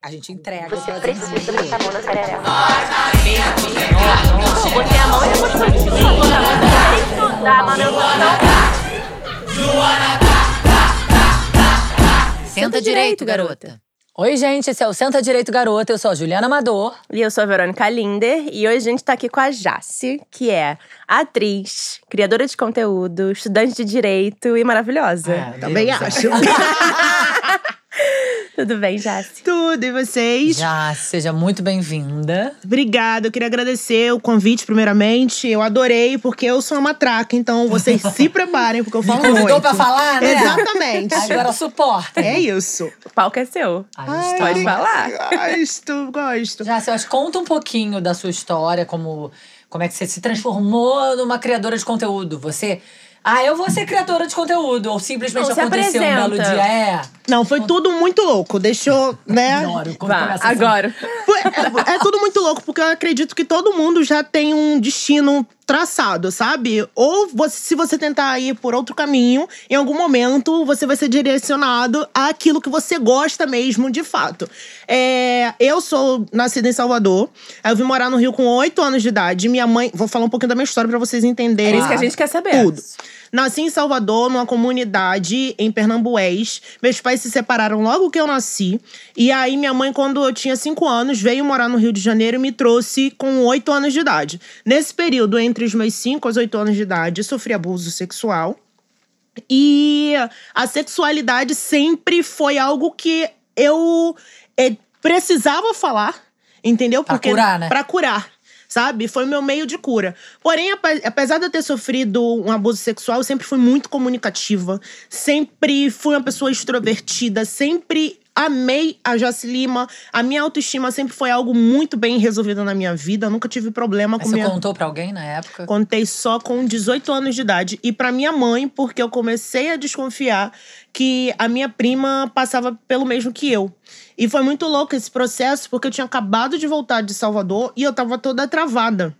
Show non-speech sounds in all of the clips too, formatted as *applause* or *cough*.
A gente entrega. Você precisa botar a mão na sararela. Botei a mão e depois continuo. Botar a mão no da manutenção. Senta direito, garota. Oi, gente, esse é o Senta Direito Garota. Eu sou a Juliana Amador. E eu sou a Verônica Linder. E hoje a gente tá aqui com a Jace, que é atriz, criadora de conteúdo, estudante de direito e maravilhosa. É, Também acho. *laughs* Tudo bem, Jace? Tudo, e vocês? Já, seja muito bem-vinda. Obrigada, eu queria agradecer o convite, primeiramente. Eu adorei, porque eu sou uma matraca, então vocês se *laughs* preparem, porque eu falo Convidou muito. pra falar, né? Exatamente. Agora suporta. É isso. O palco é seu. A gente Pode falar. Gosto, gosto. Acho, conta um pouquinho da sua história, como, como é que você se transformou numa criadora de conteúdo. Você. Ah, eu vou ser criadora de conteúdo. Ou simplesmente Não, se aconteceu um belo dia. É. Não, foi tudo muito louco. Deixou, né? Adoro quando Vá, começa assim. agora. Foi- É, é tudo muito louco, porque eu acredito que todo mundo já tem um destino traçado, sabe? Ou você- se você tentar ir por outro caminho, em algum momento você vai ser direcionado àquilo que você gosta mesmo, de fato. É, eu sou nascida em Salvador, eu vim morar no Rio com oito anos de idade. Minha mãe. Vou falar um pouquinho da minha história pra vocês É entenderem. isso que a gente quer saber. Tudo. Nasci em Salvador, numa comunidade em Pernambués. Meus pais se separaram logo que eu nasci. E aí, minha mãe, quando eu tinha cinco anos, veio morar no Rio de Janeiro e me trouxe com oito anos de idade. Nesse período, entre os meus cinco aos oito anos de idade, sofri abuso sexual. E a sexualidade sempre foi algo que eu eh, precisava falar, entendeu? Pra curar, né? Pra curar. Sabe? Foi o meu meio de cura. Porém, ape- apesar de eu ter sofrido um abuso sexual, eu sempre fui muito comunicativa. Sempre fui uma pessoa extrovertida. Sempre amei a Joyce Lima. A minha autoestima sempre foi algo muito bem resolvido na minha vida. Eu nunca tive problema Mas com você minha... contou pra alguém na época? Contei só com 18 anos de idade. E pra minha mãe, porque eu comecei a desconfiar que a minha prima passava pelo mesmo que eu. E foi muito louco esse processo, porque eu tinha acabado de voltar de Salvador e eu tava toda travada.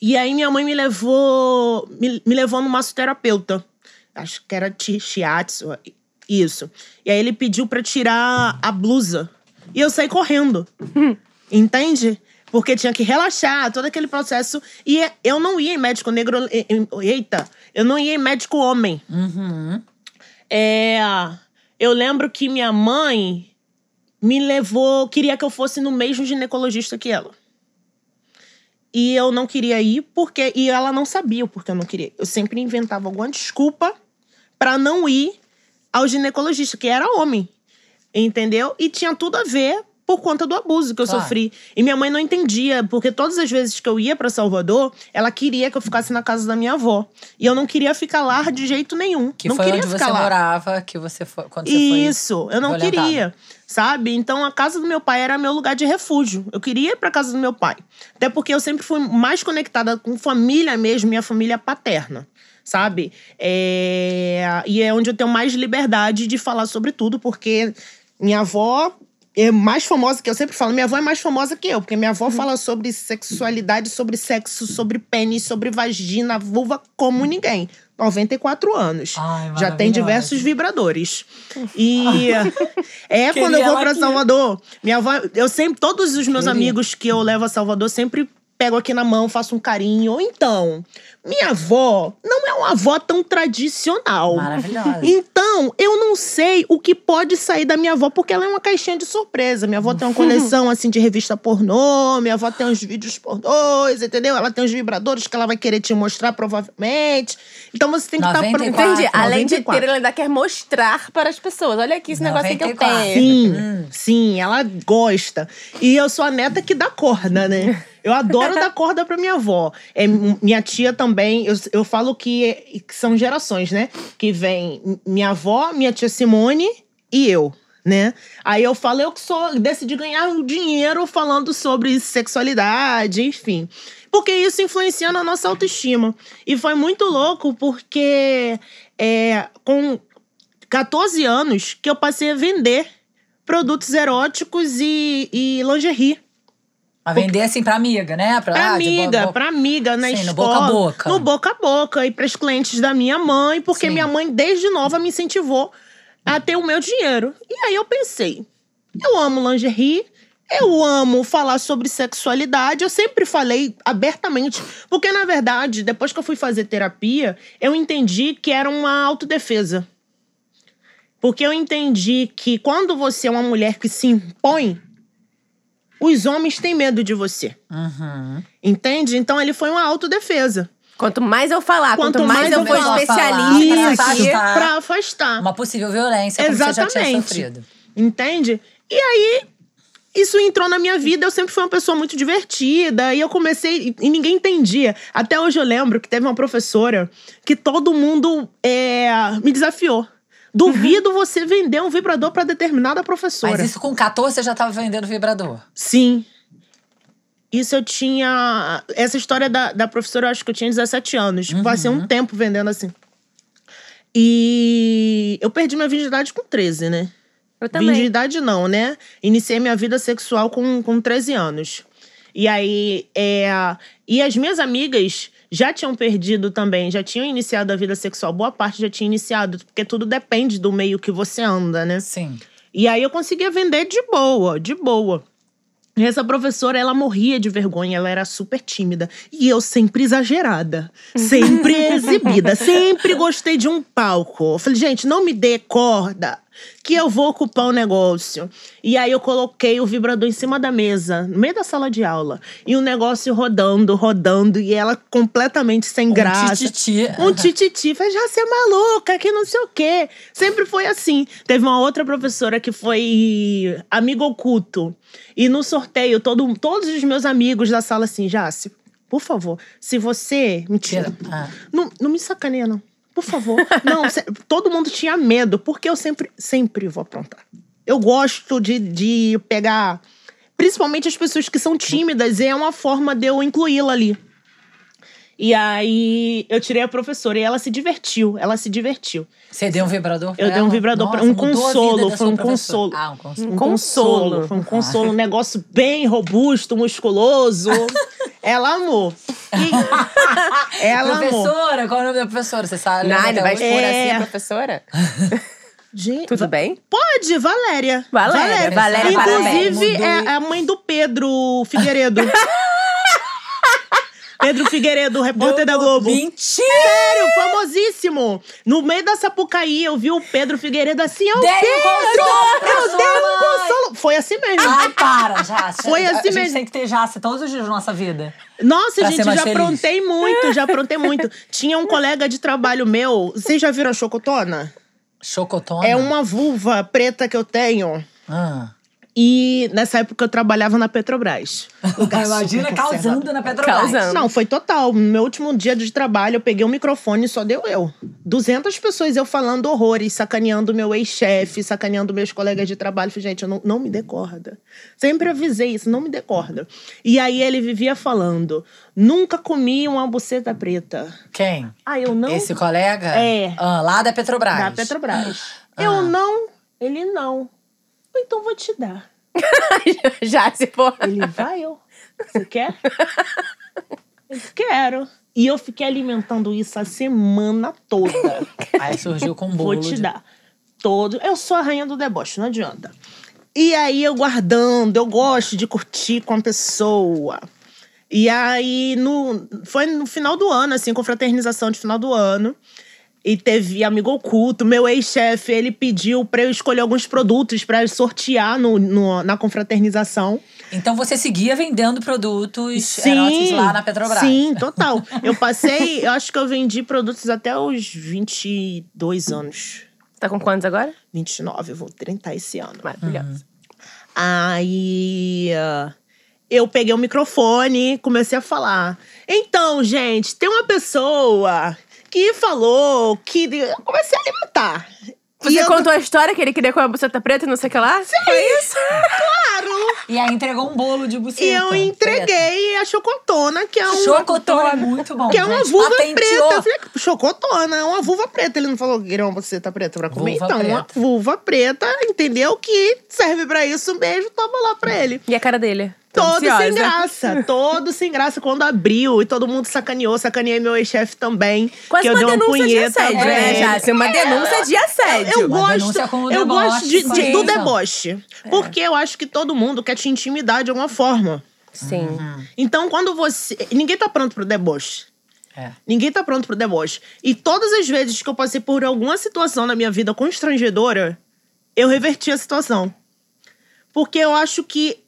E aí minha mãe me levou, me, me levou no massoterapeuta. Acho que era shiatsu, isso. E aí ele pediu pra tirar a blusa. E eu saí correndo. *laughs* Entende? Porque tinha que relaxar, todo aquele processo. E eu não ia em médico negro. Eita, eu não ia em médico homem. Uhum. É, eu lembro que minha mãe me levou, queria que eu fosse no mesmo ginecologista que ela. E eu não queria ir porque e ela não sabia o porquê eu não queria. Eu sempre inventava alguma desculpa pra não ir ao ginecologista, que era homem. Entendeu? E tinha tudo a ver por conta do abuso que eu Claro. sofri. E minha mãe não entendia, porque todas as vezes que eu ia pra Salvador, ela queria que eu ficasse na casa da minha avó. E eu não queria ficar lá de jeito nenhum. Que não foi queria onde ficar você lá. morava, que você foi. Quando você foi. Isso, eu não violentada. queria, sabe? Então a casa do meu pai era meu lugar de refúgio. Eu queria ir pra casa do meu pai. Até porque eu sempre fui mais conectada com família mesmo, minha família paterna, sabe? É... E é onde eu tenho mais liberdade de falar sobre tudo, porque minha avó é mais famosa que eu sempre falo, minha avó é mais famosa que eu, porque minha avó fala sobre sexualidade, sobre sexo, sobre pênis, sobre vagina, vulva como ninguém. 94 anos. Ai, Já tem diversos vibradores. E *laughs* é quando eu vou aqui. Salvador, minha avó, eu sempre, todos os meus Queria. amigos que eu levo a Salvador, sempre pego aqui na mão, faço um carinho. Ou então, minha avó não é uma avó tão tradicional. Maravilhosa. Então, eu não sei o que pode sair da minha avó, porque ela é uma caixinha de surpresa. Minha avó tem uma coleção, assim, de revista pornô, minha avó tem uns vídeos pornôs, entendeu? Ela tem uns vibradores que ela vai querer te mostrar, provavelmente. Então, você tem que estar... 94. Entendi. Além de 94. ter, ela ainda quer mostrar para as pessoas. Olha aqui esse negócio aí que eu 94. tenho. Sim, Hum. sim, ela gosta. E eu sou a neta que dá corda, né? *laughs* Eu adoro dar corda pra minha avó. É, minha tia também, eu, eu falo que, que são gerações, né? Que vem minha avó, minha tia Simone e eu. Né? Aí eu falo, eu que sou, decidi ganhar o dinheiro falando sobre sexualidade, enfim. Porque isso influencia na nossa autoestima. E foi muito louco porque é, com 14 anos que eu passei a vender produtos eróticos e, e lingerie. Mas vender assim pra amiga, né? Pra, Pra ah, amiga, boa- pra amiga na Sim, no escola. boca a boca. No boca a boca. E pras clientes da minha mãe, porque Sim. minha mãe, desde nova, me incentivou a ter o meu dinheiro. E aí eu pensei, Eu amo lingerie. Eu amo falar sobre sexualidade. Eu sempre falei abertamente. Porque, na verdade, depois que eu fui fazer terapia, eu entendi que era uma autodefesa. Porque eu entendi que quando você é uma mulher que se impõe, os homens têm medo de você. Uhum. Entende? Então ele foi uma autodefesa. Quanto mais eu falar, quanto, Quanto mais, mais eu for falar, especialista pra aqui. afastar. Pra afastar. Uma possível violência, como você já tinha Exatamente. sofrido. Entende? E aí, isso entrou na minha vida. Eu sempre fui uma pessoa muito divertida. E eu comecei. E ninguém entendia. Até hoje eu lembro que teve uma professora que todo mundo é, me desafiou. Duvido você vender um vibrador pra determinada professora. Mas isso com 14 você já tava vendendo vibrador. Sim. Isso eu tinha. Essa história da, da professora, eu acho que eu tinha 17 anos. Passei um tempo vendendo assim. E eu perdi minha virgindade com 13, né? Eu também. Virgindade não, né? Iniciei minha vida sexual com, com 13 anos. E aí, é, e as minhas amigas já tinham perdido também, já tinham iniciado a vida sexual. Boa parte já tinha iniciado, porque tudo depende do meio que você anda, né? Sim. E aí eu conseguia vender de boa, de boa. E essa professora, ela morria de vergonha, ela era super tímida. E eu sempre exagerada, *laughs* sempre exibida, sempre gostei de um palco. Eu falei, gente, não me dê corda, que eu vou ocupar o negócio. E aí eu coloquei o vibrador em cima da mesa, no meio da sala de aula. E o negócio rodando, rodando, e ela completamente sem graça. Um tititi. Um tititi. Falei, já você é maluca, que não sei o quê. Sempre foi assim. Teve uma outra professora que foi amigo oculto. E no sorteio, todo, todos os meus amigos da sala assim, Jace, por favor, se você. Mentira. Tira. Ah. Não, não me sacaneia, não. Por favor. não, todo mundo tinha medo, porque eu sempre, sempre vou aprontar. Eu gosto de, de pegar. Principalmente as pessoas que são tímidas, e é uma forma de eu incluí-la ali. E aí eu tirei a professora e ela se divertiu. Ela se divertiu. Você deu um vibrador pra Eu dei um vibrador pra Nossa, um mudou a vida consolo, foi um consolo. Ah, um consolo. Um consolo. Foi um consolo, um negócio bem robusto, musculoso. *laughs* ela amou. E *laughs* ela amou. professora, qual é o nome da professora? Você sabe? Ele até vai expor É. assim a professora? *laughs* Gente, Tudo bem? Pode, Valéria. Valéria, Valéria, Inclusive, parabéns. é a mãe do Pedro Figueiredo. Pedro Figueiredo, repórter da Globo. Mentira! Sério, famosíssimo. No meio da Sapucaí, eu vi o Pedro Figueiredo assim, ó, Dei um consolo Eu dei um consolo. Foi assim mesmo. Ai, para, Jace. *laughs* Foi A assim gente mesmo. tem que ter Jace todos os dias da nossa vida. Nossa, Pra gente, já feliz. aprontei muito, já aprontei muito. Tinha um colega de trabalho meu, vocês já viram a Chocotona? Chocotona? É uma vulva preta que eu tenho. Ah. E nessa época eu trabalhava na Petrobras. *laughs* Imagina causando na Petrobras. Causando. Não, foi total. No meu último dia de trabalho, eu peguei o microfone, só deu eu. 200 pessoas eu falando horrores, sacaneando meu ex-chefe, sacaneando meus colegas de trabalho. Falei, gente, eu não, não me dê corda. Sempre avisei isso, não me dê corda. E aí ele vivia falando, nunca comi uma buceta preta. Quem? Ah, eu não... Esse colega? É. Ah, lá da Petrobras. Da Petrobras. Ah. Eu não, ele não. Então vou te dar. *laughs* Já se for. Ele vai, eu. Você quer? *laughs* Eu quero. E eu fiquei alimentando isso a semana toda. *laughs* Aí surgiu com bolo. Vou te de- dar. Todo. Eu sou a rainha do deboche, não adianta. E aí eu guardando, eu gosto de curtir com a pessoa. E aí, no, foi no final do ano, assim, confraternização de final do ano. E teve amigo oculto. Meu ex-chefe, ele pediu pra eu escolher alguns produtos pra sortear no, no- na confraternização. Então você seguia vendendo produtos eróticos lá na Petrobras. Sim, total. Eu passei, eu acho que eu vendi produtos até os 22 anos. Tá com quantos agora? 29, eu vou 30 esse ano. Maravilhosa. Aí ah, eu peguei o microfone e comecei a falar. Então, gente, tem uma pessoa que falou que. Eu comecei a alimentar. E Você eu- contou a história que ele queria com a buceta preta e não sei o que lá? Foi isso? Claro! E aí entregou um bolo de buceta. E eu entreguei a chocotona, que é um. Chocotona é muito bom. Que é uma gente. vulva Patenteou. preta. Eu falei, chocotona, é uma vulva preta. Ele não falou que queria uma buceta preta pra comer. Vulva então, uma preta. vulva preta, entendeu? Que serve pra isso mesmo, toma lá pra ele. E a cara dele? Todo sem graça, todo sem graça. Quando abriu e todo mundo sacaneou, sacaneei meu ex-chefe também. Quase que eu dei uma denúncia de punheta. assédio, né, ele. Jássio? Uma denúncia de assédio. Eu Uma gosto, denúncia com o eu gosto de, de- do deboche. Porque eu acho que todo mundo quer te intimidar de alguma forma. Sim. Então, quando você. Ninguém tá pronto pro deboche. É. Ninguém tá pronto pro deboche. E todas as vezes que eu passei por alguma situação na minha vida constrangedora, eu reverti a situação. Porque eu acho que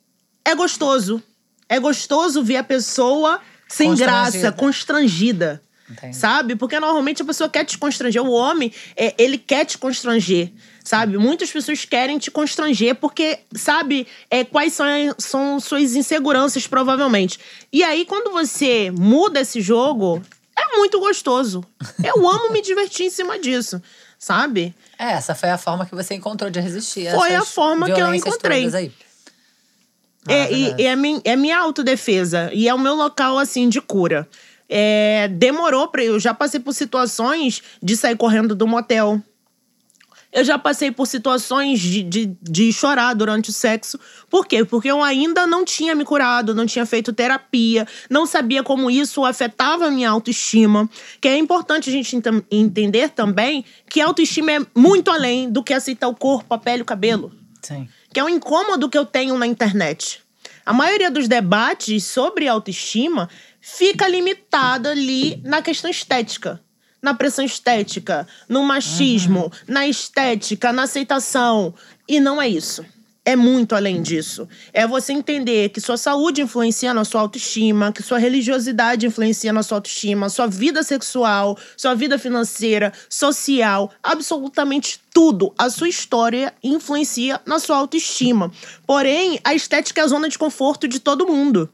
é gostoso. É gostoso ver a pessoa sem graça, constrangida. Entendi. Sabe? Porque normalmente a pessoa quer te constranger. O homem, é, ele quer te constranger. Sabe? Muitas pessoas querem te constranger porque, sabe, é, quais são, são suas inseguranças, provavelmente. E aí, quando você muda esse jogo, é muito gostoso. Eu amo me divertir em cima disso. Sabe? É, essa foi a forma que você encontrou de resistir. Foi a forma que eu encontrei. todas É, e, Maravilhoso. e é, min- é minha autodefesa. E é o meu local, assim, de cura. É, demorou pra. Eu já passei por situações de sair correndo do motel. Eu já passei por situações de, de, de chorar durante o sexo. Por quê? Porque eu ainda não tinha me curado, não tinha feito terapia, não sabia como isso afetava a minha autoestima. Que é importante a gente ent- entender também que a autoestima é muito além do que aceitar o corpo, a pele, o cabelo Sim. Que é um incômodo que eu tenho na internet. A maioria dos debates sobre autoestima fica limitada ali na questão estética. Na pressão estética, no machismo, na estética, na aceitação. E não é isso. É muito além disso. É você entender que sua saúde influencia na sua autoestima, que sua religiosidade influencia na sua autoestima, sua vida sexual, sua vida financeira, social, absolutamente tudo. A sua história influencia na sua autoestima. Porém, a estética é a zona de conforto de todo mundo.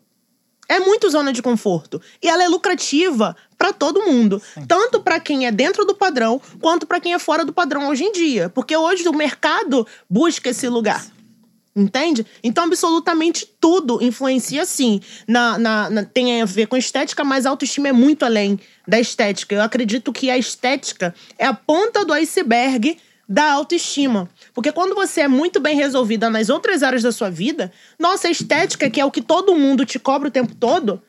É muito zona de conforto. E ela é lucrativa para todo mundo. Tanto para quem é dentro do padrão, quanto para quem é fora do padrão hoje em dia. Porque hoje o mercado busca esse lugar. Entende? Então, absolutamente tudo influencia, sim. Na, na, na- tem a ver com estética, mas a autoestima é muito além da estética. Eu acredito que a estética é a ponta do iceberg da autoestima. Porque quando você é muito bem resolvida nas outras áreas da sua vida, nossa, a estética, que é o que todo mundo te cobra o tempo todo,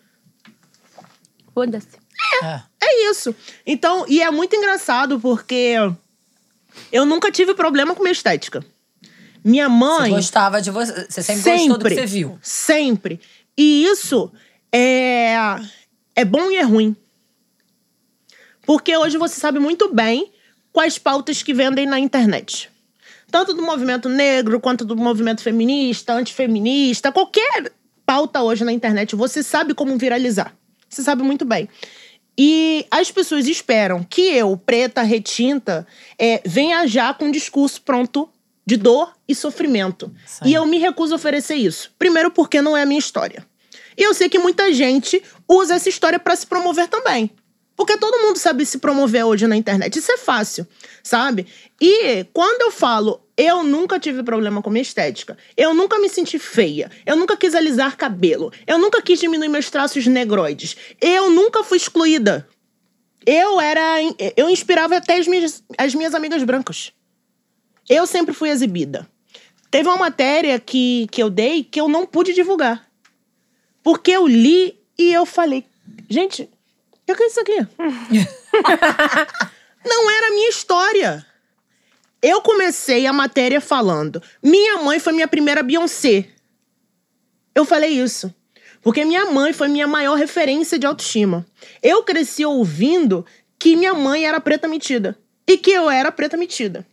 Foda-se. É. é isso. Então, e é muito engraçado porque eu nunca tive problema com minha estética. Minha Você mãe. gostava de você. Você sempre, gostou do que você viu. Sempre. E isso é, é bom e é ruim. Porque hoje você sabe muito bem quais pautas que vendem na internet. Tanto do movimento negro, quanto do movimento feminista, antifeminista, qualquer pauta hoje na internet, você sabe como viralizar. Você sabe muito bem. E as pessoas esperam que eu, preta, retinta, é, venha já com um discurso pronto de dor e sofrimento. Sim. E eu me recuso a oferecer isso. Primeiro, porque não é a minha história. E eu sei que muita gente usa essa história para se promover também. Porque todo mundo sabe se promover hoje na internet. Isso é fácil, sabe? E quando eu falo, eu nunca tive problema com minha estética. Eu nunca me senti feia. Eu nunca quis alisar cabelo. Eu nunca quis diminuir meus traços negroides. Eu nunca fui excluída. Eu era. Eu inspirava até as minhas, as minhas amigas brancas. Eu sempre fui exibida. Teve uma matéria que, que eu dei que eu não pude divulgar. Porque eu li e eu falei, gente, o que é isso aqui? *laughs* não era a minha história. Eu comecei a matéria falando: minha mãe foi minha primeira Beyoncé. Eu falei isso. Porque minha mãe foi minha maior referência de autoestima. Eu cresci ouvindo que minha mãe era preta metida. E que eu era preta metida.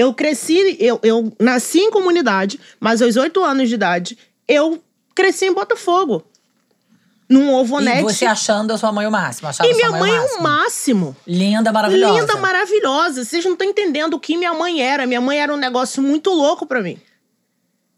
Eu cresci, eu, eu nasci em comunidade, mas aos oito anos de idade, eu cresci em Botafogo. Num ovonete. E você achando a sua mãe o máximo. E sua minha mãe, mãe o é máximo. um máximo. Linda, maravilhosa. Linda, maravilhosa. Vocês não estão entendendo o que minha mãe era. Minha mãe era um negócio muito louco pra mim.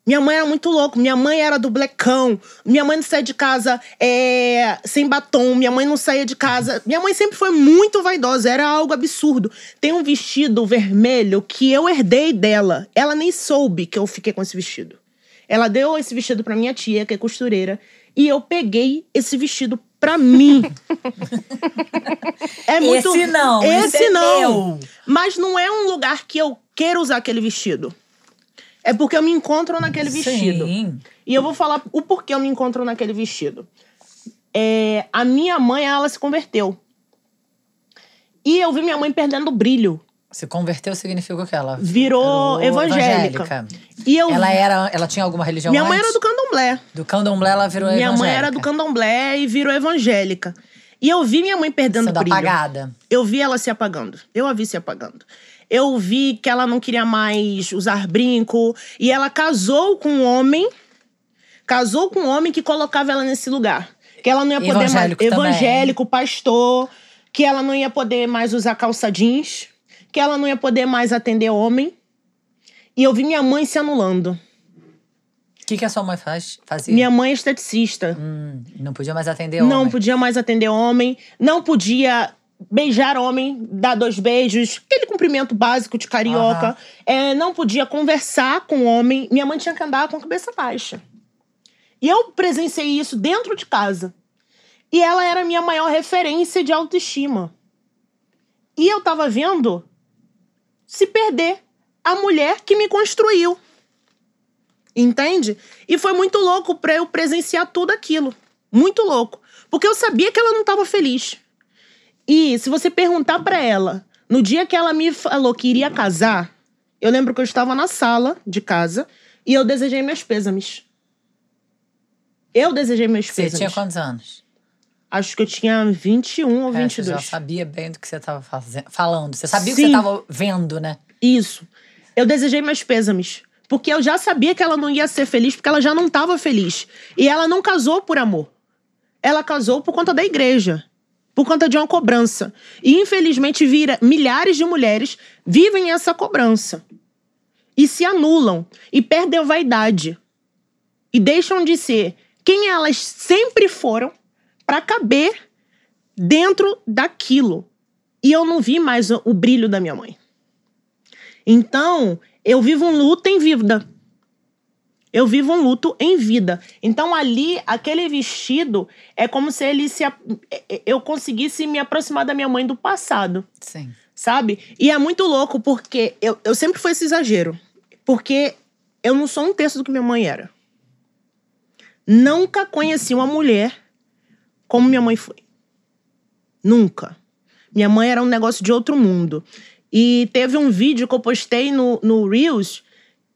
Minha mãe era muito louco. Minha mãe era do blecão. Minha mãe não saía de casa é, sem batom. Minha mãe não saía de casa. Minha mãe sempre foi muito vaidosa. Era algo absurdo. Tem um vestido vermelho que eu herdei dela. Ela nem soube que eu fiquei com esse vestido. Ela deu esse vestido pra minha tia, que é costureira. E eu peguei esse vestido pra mim. *laughs* é muito. Esse não, Esse esse é não. Mas não é um lugar que eu queira usar aquele vestido. É porque eu me encontro naquele vestido. Sim. E eu vou falar o porquê eu me encontro naquele vestido. É, a minha mãe, ela se converteu. E eu vi minha mãe perdendo brilho. Se converteu significa o que ela Virou virou evangélica. E eu Ela era, ela tinha alguma religião Minha mãe antes? era do candomblé. do candomblé, ela virou Minha evangélica. mãe era do candomblé e virou evangélica. E eu vi minha mãe perdendo Sendo brilho. apagada. Eu vi ela se apagando. Eu a vi se apagando. Eu vi que ela não queria mais usar brinco. E ela casou com um homem. Casou com um homem que colocava ela nesse lugar. Que ela não ia poder mais. Evangélico também. Evangélico, pastor. Que ela não ia poder mais usar calça jeans. Que ela não ia poder mais atender homem. E eu vi minha mãe se anulando. O que, que a sua mãe faz, fazia? Minha mãe é esteticista. Hum, não podia mais atender Não homem. podia mais atender homem, não podia beijar homem, dar dois beijos, aquele cumprimento básico de carioca. Aham. É, não podia conversar com homem. Minha mãe tinha que andar com a cabeça baixa. E eu presenciei isso dentro de casa. E ela era a minha maior referência de autoestima. E eu tava vendo se perder a mulher que me construiu. Entende? E foi muito louco pra eu presenciar tudo aquilo. Muito louco. Porque eu sabia que ela não tava feliz. E se você perguntar pra ela, no dia que ela me falou que iria casar, eu lembro que eu estava na sala de casa e eu desejei meus pêsames. Eu desejei meus Você pêsames. tinha quantos anos? Acho que eu tinha 21 ou É, você 22. já sabia bem do que você estava falando. Você sabia o que você estava vendo, né? Isso. Eu desejei meus pêsames. Porque eu já sabia que ela não ia ser feliz, porque ela já não estava feliz. E ela não casou por amor. Ela casou por conta da igreja. Por conta de uma cobrança. E infelizmente vira, milhares de mulheres vivem essa cobrança. E se anulam. E perdem a vaidade. E deixam de ser quem elas sempre foram para caber dentro daquilo. E eu não vi mais o, o brilho da minha mãe. Então, eu vivo um luto em vida. Eu vivo um luto em vida. Então, ali, aquele vestido é como se ele se. a- Eu conseguisse me aproximar da minha mãe do passado, Sim. sabe? E é muito louco porque eu, eu sempre fui esse exagero. Porque eu não sou um terço do que minha mãe era. Nunca conheci uma mulher como minha mãe foi. Nunca. Minha mãe era um negócio de outro mundo. E teve um vídeo que eu postei no, no Reels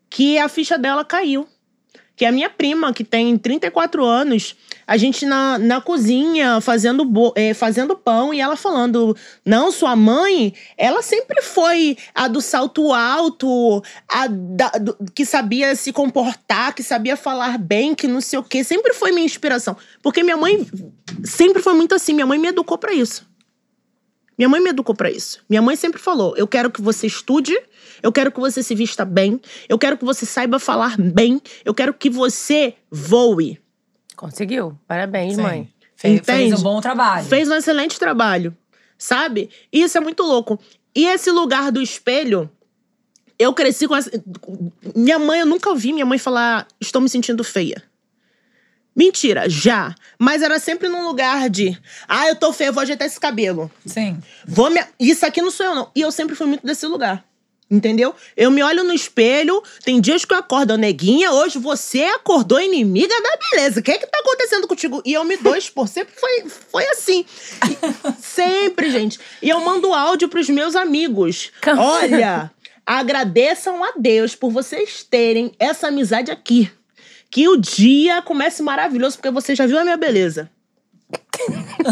que a ficha dela caiu. Que a minha prima, que tem 34 anos, a gente na, na cozinha fazendo, bo- eh, fazendo pão e ela falando: Não, sua mãe, ela sempre foi a do salto alto, a da- do- que sabia se comportar, que sabia falar bem, que não sei o quê. Sempre foi minha inspiração. Porque minha mãe sempre foi muito assim. Minha mãe me educou pra isso. Minha mãe me educou pra isso. Minha mãe sempre falou: eu quero que você estude, eu quero que você se vista bem, eu quero que você saiba falar bem, eu quero que você voe. Conseguiu. Parabéns, Sim. mãe. Fez, fez Entende? um bom trabalho. Fez um excelente trabalho, sabe? E isso é muito louco. E esse lugar do espelho, eu cresci com essa. Minha mãe, eu nunca ouvi minha mãe falar: estou me sentindo feia. Mentira, já. Mas era sempre num lugar de: ah, eu tô feia, vou ajeitar esse cabelo. Sim. Vou me... Isso aqui não sou eu, não. E eu sempre fui muito desse lugar. Entendeu? Eu me olho no espelho, tem dias que eu acordo, neguinha, hoje você acordou inimiga da beleza. O que é que tá acontecendo contigo? E eu me dou expor. Sempre foi, foi assim. E- *laughs* sempre, gente. E eu mando áudio pros meus amigos. Olha, agradeçam a Deus por vocês terem essa amizade aqui. Que o dia comece maravilhoso, porque você já viu a minha beleza.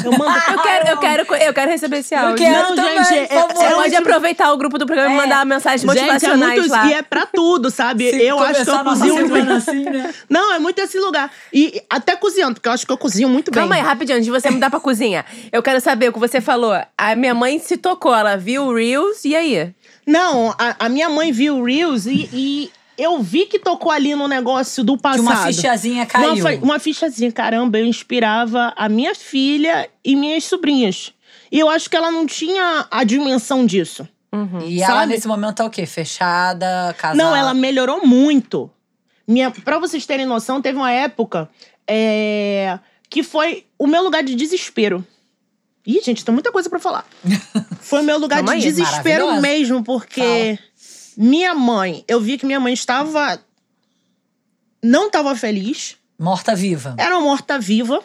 Eu mando Eu quero, eu quero, eu quero receber esse áudio. quero Não, também, gente, é- favor. Você é pode muito- aproveitar o grupo do programa e É. mandar mensagens Gente, é motivacionais muito, lá. E é pra tudo, sabe? Se eu acho que eu cozinho muito assim, né? Não, é muito esse lugar. E até cozinhando, porque eu acho que eu cozinho muito bem. Calma aí, rapidinho, antes de você mudar pra cozinha. Eu quero saber o que você falou. A minha mãe se tocou, ela viu o Reels, e aí? Não, a, a minha mãe viu o Reels e, e eu vi que tocou ali no negócio do Que passado. uma fichazinha caiu. Uma, uma fichazinha, caramba, eu inspirava a minha filha e minhas sobrinhas. E eu acho que ela não tinha a dimensão disso. E ela, sabe? nesse momento, tá o quê? Fechada, casada? Não, ela melhorou muito. Minha, pra vocês terem noção, teve uma época é, que foi o meu lugar de desespero. Ih, gente, tem muita coisa pra falar. *laughs* Foi o meu lugar Calma de aí, desespero mesmo, porque Minha mãe, eu vi que minha mãe estava. Não estava feliz. Morta-viva. Era morta-viva.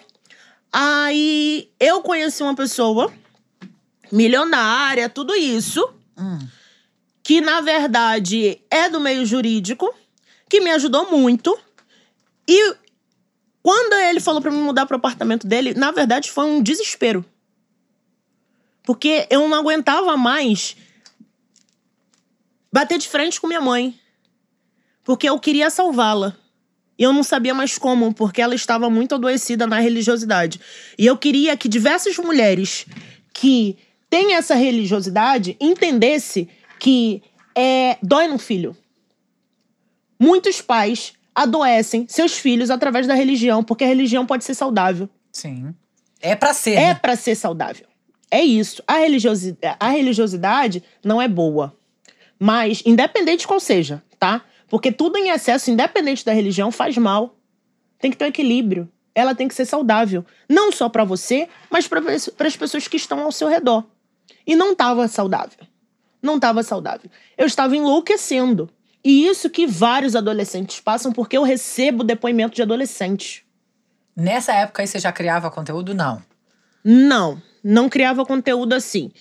Aí eu conheci uma pessoa, milionária, tudo isso, Hum. que na verdade é do meio jurídico, que me ajudou muito. E quando ele falou pra mim mudar pro apartamento dele, na verdade foi um desespero. Porque eu não aguentava mais bater de frente com minha mãe. Porque eu queria salvá-la. E eu não sabia mais como, porque ela estava muito adoecida na religiosidade. E eu queria que diversas mulheres que têm essa religiosidade entendesse que é, dói no filho. Muitos pais adoecem seus filhos através da religião, porque a religião pode ser saudável. Sim. É pra ser. É né? pra ser saudável. É isso. A religiosidade, a religiosidade não é boa. Mas, independente qual seja, tá? Porque tudo em excesso, independente da religião, faz mal. Tem que ter um equilíbrio. Ela tem que ser saudável. Não só pra você, mas para as pessoas que estão ao seu redor. E não estava saudável. Não estava saudável. Eu estava enlouquecendo. E isso que vários adolescentes passam, porque eu recebo depoimento de adolescentes. Nessa época aí você já criava conteúdo? Não. Não, não criava conteúdo assim.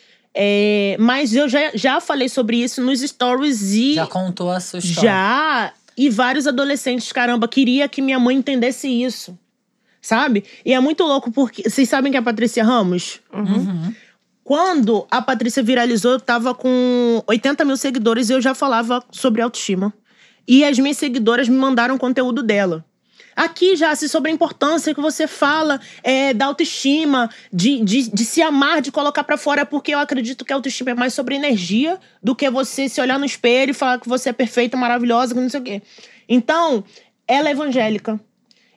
É, mas eu já, já falei sobre isso nos stories e Já contou a sua história. já. E vários adolescentes, caramba, queria que minha mãe entendesse isso. Sabe? E é muito louco porque. Vocês sabem que é a Patrícia Ramos? Uhum. Quando a Patrícia viralizou, eu tava com 80 mil seguidores e eu já falava sobre autoestima. E as minhas seguidoras me mandaram conteúdo dela. Aqui, já sobre a importância que você fala é, da autoestima, de, de, de se amar, de colocar pra fora, porque eu acredito que a autoestima é mais sobre energia do que você se olhar no espelho e falar que você é perfeita, maravilhosa, que não sei o quê. Então, ela é evangélica.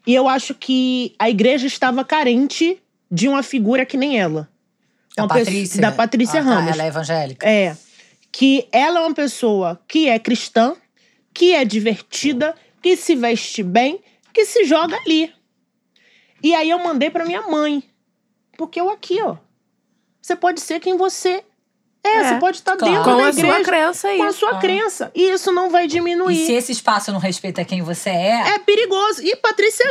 E eu acho que a igreja estava carente de uma figura que nem ela. Da Uma pessoa- Patrícia. da Patrícia Ah, tá, Ramos. Ela é evangélica. É. Que ela é uma pessoa que é cristã, que é divertida, que se veste bem, que se joga ali. E aí eu mandei pra minha mãe. Porque eu aqui, ó. Você pode ser quem você é. É, você pode estar claro. dentro Com da a igreja. sua crença aí. Com a sua Claro. crença. E isso não vai E diminuir. se esse espaço não respeita quem você é, É perigoso. E Patrícia,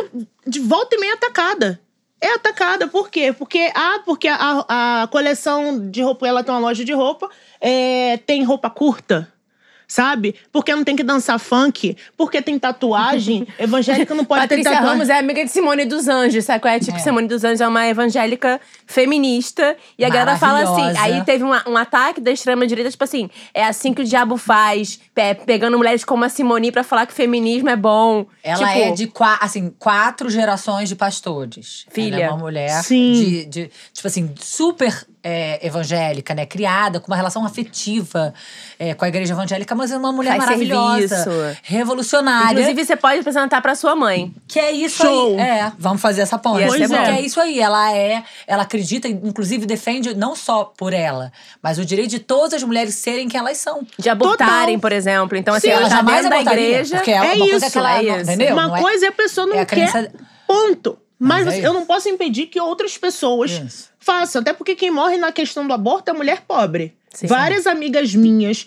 de volta e meia, atacada. É atacada. Por quê? Porque, ah, porque a, a coleção de roupa, ela tem uma loja de roupa, é, tem roupa curta. Sabe? Porque não tem que dançar funk, porque tem tatuagem. *laughs* Evangélica não pode Patrícia ter tatuagem. Ramos é amiga de Simone dos Anjos, sabe qual é? Tipo, É. Simone dos Anjos é uma evangélica feminista. E a galera fala assim. Aí teve uma- um ataque da extrema-direita, tipo assim, é assim que o diabo faz, pe- pegando mulheres como a Simone pra falar que feminismo é bom. ela tipo, é de qua- assim, quatro gerações de pastores. Filha. Ela é uma mulher Sim. de, de, tipo assim, super é, evangélica, né? Criada com uma relação afetiva é, com a igreja evangélica, mas é uma mulher Faz maravilhosa, serviço. revolucionária. Inclusive, você pode apresentar pra sua mãe. Que é isso Show. aí. É, vamos fazer essa ponte. Porque bom. é isso aí. Ela é, ela acredita, inclusive defende não só por ela, mas o direito de todas as mulheres serem quem elas são. De abortarem, Total. por exemplo. Então, assim, Sim, ela ela tá jamais dentro da igreja. Porque é, É uma coisa isso, que ela é não, entendeu? Uma Não é- coisa é a pessoa não é a quer. crença- Ponto. Mas, Mas é eu não posso impedir que outras pessoas Isso. façam. Até porque quem morre na questão do aborto é mulher pobre. Sim. Várias amigas minhas,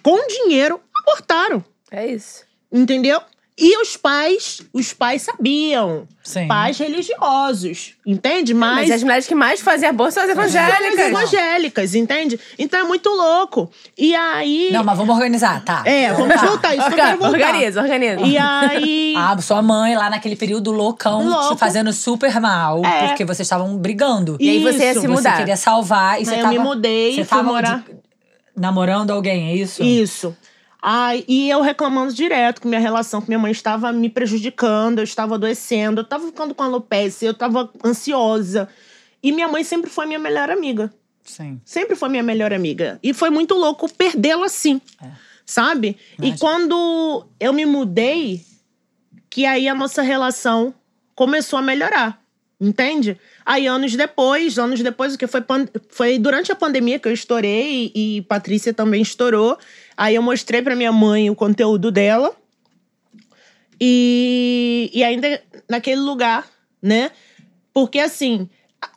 com dinheiro, abortaram. É isso. Entendeu? E os pais, os pais sabiam. Sim. Pais religiosos, entende? Mas, Mas, as mulheres que mais fazem aborto são as são as evangélicas. evangélicas, entende? Então é muito louco. E aí. Não, mas vamos organizar, tá? É, vamos voltar. Isso que eu Orga- quero voltar. Organiza, organiza. E aí. Ah, sua mãe lá naquele período loucão, Louco. te fazendo super mal, É. porque vocês estavam brigando. E aí você ia se Você mudar. queria salvar e Aí você eu tava. me mudei, você fui tava morar- de- namorando alguém, é isso? Isso. Ai, e eu reclamando direto que minha relação com minha mãe estava me prejudicando, eu estava adoecendo, eu estava ficando com alopecia, eu estava ansiosa. E minha mãe sempre foi minha melhor amiga. Sim. Sempre foi minha melhor amiga. E foi muito louco perdê-la assim. É. Sabe? E Imagina. quando eu me mudei, que aí a nossa relação começou a melhorar. Entende? Aí, anos depois, anos depois, o que foi, foi durante a pandemia que eu estourei e, e Patrícia também estourou. Aí eu mostrei pra minha mãe o conteúdo dela. E, e ainda naquele lugar, né? Porque assim,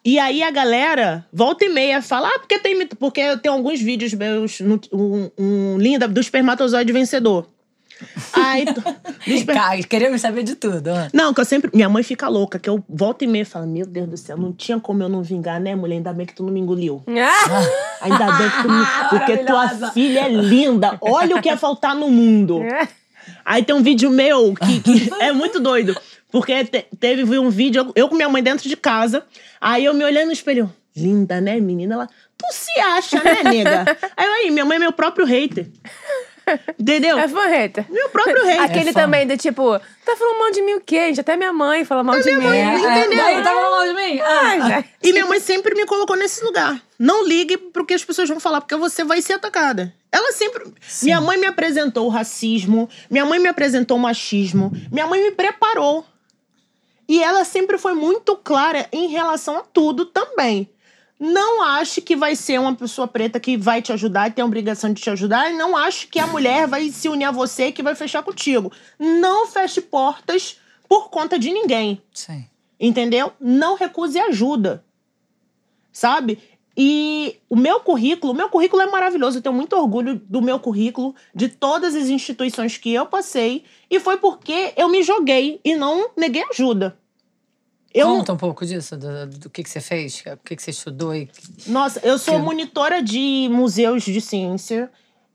E aí a galera, volta e meia, fala, ah, porque tem, porque tenho alguns vídeos meus, no, um, um linda, do espermatozoide vencedor. Aí, Cara, queremos saber de tudo. ó. Não, que eu sempre. Minha mãe fica louca, que eu volto e meia e falo: Meu Deus do céu, não tinha como eu não vingar, né, mulher? Ainda bem que tu não me engoliu. *laughs* Ah! Ainda bem que tu me. Porque tua filha é linda. Olha o que ia faltar no mundo. Aí tem um vídeo meu que, que *laughs* é muito doido. Porque te- teve um vídeo, eu com minha mãe dentro de casa. Aí eu me olhando no espelho. Linda, né, menina? Ela, tu se acha, né, nega? *laughs* Aí eu aí, minha mãe é meu próprio hater. Entendeu? É fã hater. Meu próprio hater. Aquele É também do tipo, tá falando mal de mim o quê, gente? Até minha mãe fala mal de mim. É, é, entendeu? daí tá falando mal de mim? Ai, Ah, gente. E minha mãe sempre me colocou nesse lugar. Não ligue pro que as pessoas vão falar, porque você vai ser atacada. Ela sempre. Minha mãe me apresentou o racismo, minha mãe me apresentou o machismo, minha mãe me preparou. E ela sempre foi muito clara em relação a tudo também. Não ache que vai ser uma pessoa preta que vai te ajudar e tem a obrigação de te ajudar. E não ache que a mulher vai se unir a você e que vai fechar contigo. Não feche portas por conta de ninguém Sim. entendeu? Não recuse ajuda, sabe? E o meu currículo, o meu currículo é maravilhoso, eu tenho muito orgulho do meu currículo, de todas as instituições que eu passei, e foi porque eu me joguei e não neguei ajuda. Eu, Conta um pouco disso, do, do que, que você fez, o que, que você estudou e. Nossa, eu sou Que- monitora de museus de ciência.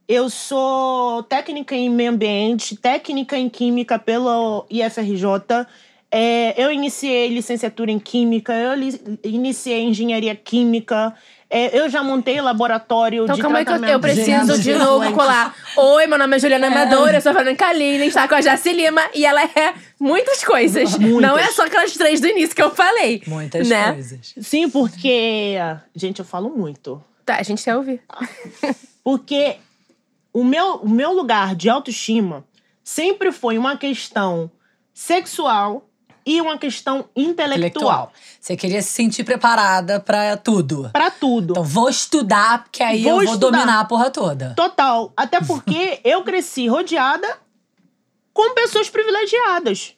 Eu sou técnica em meio ambiente, técnica em química pelo IFRJ. É, eu iniciei licenciatura em química, eu li- iniciei engenharia química. É, eu já montei laboratório Então de calma aí que eu, tratamento eu preciso de de novo colar. Oi, meu nome é Juliana Amadora, eu sou Fernanda Kalina, está com a Jaci Lima e ela é muitas coisas. Muitas. Não é só aquelas três do início que eu falei. Muitas né? coisas. Sim, porque. Gente, eu falo muito. Tá, a gente quer ouvir. *laughs* Porque o meu, o meu lugar de autoestima sempre foi uma questão sexual e uma questão intelectual. Intelectual. Você queria se sentir preparada pra tudo. Pra tudo. Então, vou estudar, porque aí Vou eu vou estudar. dominar a porra toda. Total. Até *laughs* porque eu cresci rodeada com pessoas privilegiadas.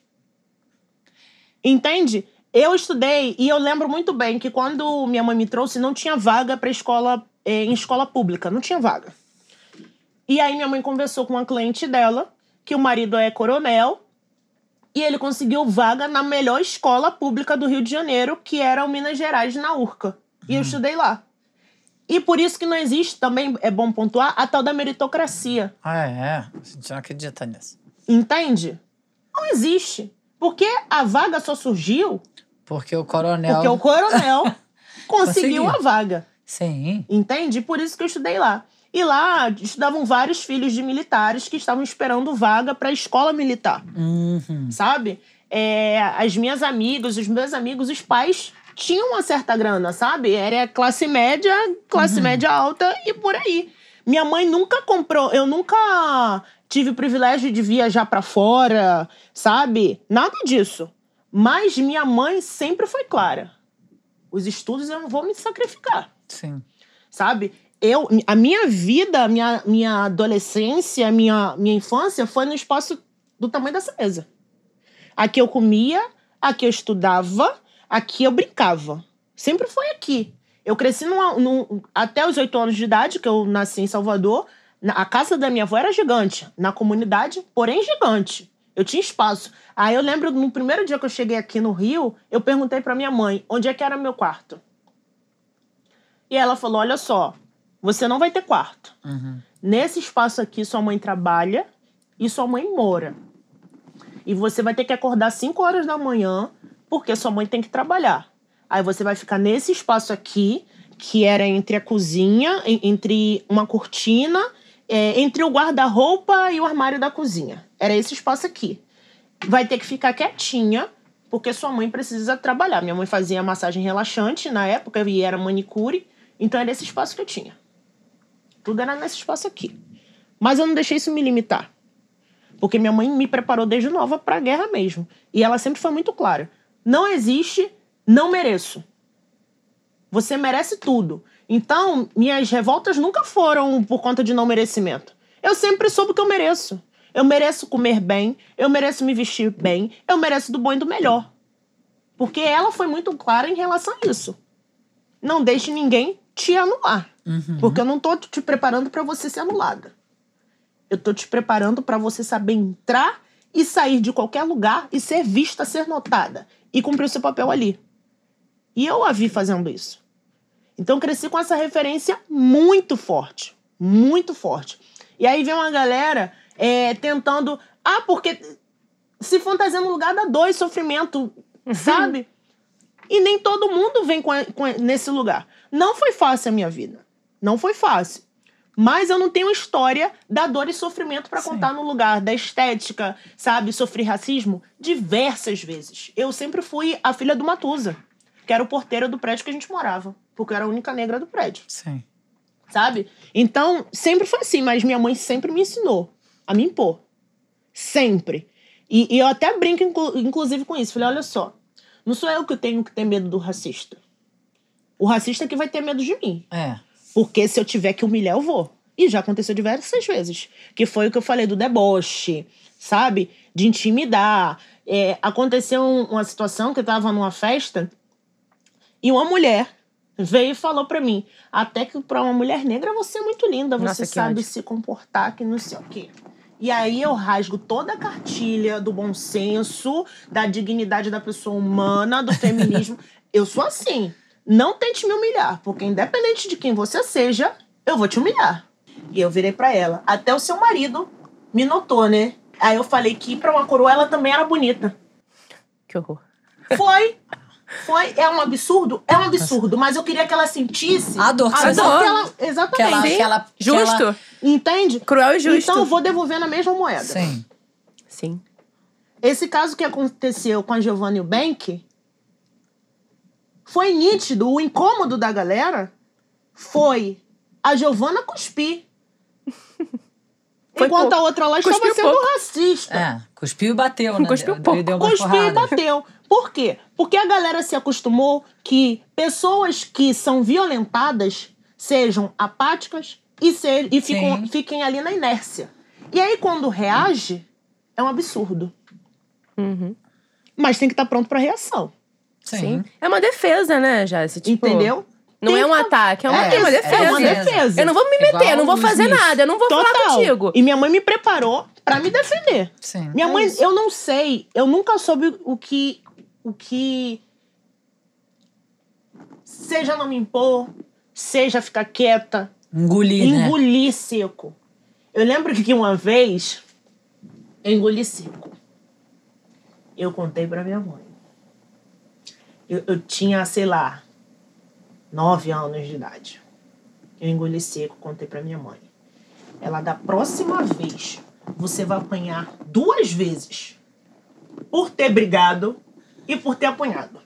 Entende? Eu estudei e eu lembro muito bem que quando minha mãe me trouxe, não tinha vaga para escola eh, em escola pública, não tinha vaga. E aí minha mãe conversou com uma cliente dela, que o marido é coronel, e ele conseguiu vaga na melhor escola pública do Rio de Janeiro, que era o Minas Gerais, na URCA. E eu estudei lá. E por isso que não existe, também é bom pontuar, a tal da meritocracia. Ah, é? A gente não acredita nisso. Entende? Não existe. Porque a vaga só surgiu Porque o coronel. porque o coronel conseguiu *laughs* Conseguiu. a vaga. Sim. Entende? Por isso que eu estudei lá. E lá estudavam vários filhos de militares que estavam esperando vaga para a escola militar. Uhum. sabe? É, as minhas amigas, os meus amigos, os pais tinham uma certa grana, sabe? Era classe média, classe média alta e por aí. Minha mãe nunca comprou, eu nunca tive o privilégio de viajar pra fora, sabe? Nada disso. Mas minha mãe sempre foi clara. Os estudos eu não vou me sacrificar Sim. sabe? Eu, a minha vida, a minha, minha adolescência, a minha, minha infância foi no espaço do tamanho dessa mesa. Aqui eu comia, aqui eu estudava, aqui eu brincava. Sempre foi aqui. Eu cresci numa, num, até os oito anos de idade, que eu nasci em Salvador. na- A casa da minha avó era gigante, na comunidade, porém gigante. Eu tinha espaço. Aí eu lembro, no primeiro dia que eu cheguei aqui no Rio, eu perguntei pra minha mãe onde é que era meu quarto. E ela falou: Olha só, você não vai ter quarto. Uhum. Nesse espaço aqui, sua mãe trabalha e sua mãe mora. E você vai ter que acordar 5 horas da manhã, porque sua mãe tem que trabalhar. Aí você vai ficar nesse espaço aqui, que era entre a cozinha, en- entre uma cortina, é, entre o guarda-roupa e o armário da cozinha. Era esse espaço aqui. Vai ter que ficar quietinha, porque sua mãe precisa trabalhar. Minha mãe fazia massagem relaxante na época e era manicure, então era esse espaço que eu tinha. Tudo era nesse espaço aqui. Mas eu não deixei isso me limitar. Porque minha mãe me preparou desde nova para a guerra mesmo. E ela sempre foi muito clara. Não existe, não mereço. Você merece tudo. Então, minhas revoltas nunca foram por conta de não merecimento. Eu sempre soube que eu mereço. Eu mereço comer bem, eu mereço me vestir bem, eu mereço do bom e do melhor. Porque ela foi muito clara em relação a isso. não deixe ninguém te anular. Uhum. Porque eu não tô te preparando pra você ser anulada. Eu tô te preparando pra você saber entrar e sair de qualquer lugar e ser vista, ser notada e cumprir o seu papel ali. E eu a vi fazendo isso. Então eu cresci com essa referência muito forte, muito forte. E aí vem uma galera é, tentando, ah, porque se fantasiando no lugar da dor e sofrimento, sabe? E nem todo mundo vem com a- com a- nesse lugar. Não foi fácil a minha vida. Não foi fácil. Mas eu não tenho história da dor e sofrimento pra Sim. contar no lugar da estética, sabe? Sofri racismo diversas vezes. Eu sempre fui a filha do Matusa, que era o porteiro do prédio que a gente morava, porque eu era a única negra do prédio Sim. sabe? Então, sempre foi assim, mas minha mãe sempre me ensinou a me impor. Sempre. E, e eu até brinco, inclu- inclusive, com isso. Falei, olha só, não sou eu que tenho que ter medo do racista. O racista é que vai ter medo de mim. É. Porque se eu tiver que humilhar, eu vou. E já aconteceu diversas vezes. Que foi o que eu falei do deboche, sabe? De intimidar. É, aconteceu um- uma situação que eu tava numa festa e uma mulher veio e falou pra mim: até que pra uma mulher negra você é muito linda, você Nossa, sabe ódio. se comportar, que não sei o quê. E aí eu rasgo toda a cartilha do bom senso, da dignidade da pessoa humana, do feminismo. *laughs* eu sou assim. Não tente me humilhar, porque independente de quem você seja, eu vou te humilhar. E eu virei pra ela. Até o seu marido me notou, né? Aí eu falei que pra uma coroa ela também era bonita. Que horror. Foi. Foi. É um absurdo? É um absurdo. Mas eu queria que ela sentisse. A dor que você dor que ela- Que ela, Exatamente. que ela, que Justo. ela- Entende? Cruel e justo. Então eu vou devolvendo a mesma moeda. Sim. Sim. Esse caso que aconteceu com a Giovanna Bank foi nítido. O incômodo da galera foi a Giovanna cuspir. Foi enquanto pouco. a outra lá estava Cuspiu sendo pouco. racista. É. Cuspiu e bateu, né? Cuspiu Deu- pouco. Deu umas Cuspiu e bateu. Por quê? Porque a galera se acostumou que pessoas que são violentadas sejam apáticas e, ser, e ficam, fiquem ali na inércia. E aí, quando reage, é um absurdo. Uhum. Mas tem que estar pronto pra reação. Sim. Sim. É uma defesa, né, Jéssica? Tipo, Entendeu? Não Tem é um que- ataque, é uma, É, é uma é defesa. uma defesa. Eu não vou me meter, Igual eu não vou fazer Smith. nada, eu não vou falar Total. contigo. E minha mãe me preparou pra me defender. Sim. Minha É mãe, isso. eu não sei, eu nunca soube o que. O que. Seja não me impor, seja ficar quieta, Engolir, né? engolir seco. Eu lembro que uma vez eu engoli seco. Eu contei pra minha mãe. Eu, eu tinha, sei lá, nove anos de idade. Eu engoli seco, contei pra minha mãe. Ela, da próxima vez, você vai apanhar duas vezes por ter brigado e por ter apanhado.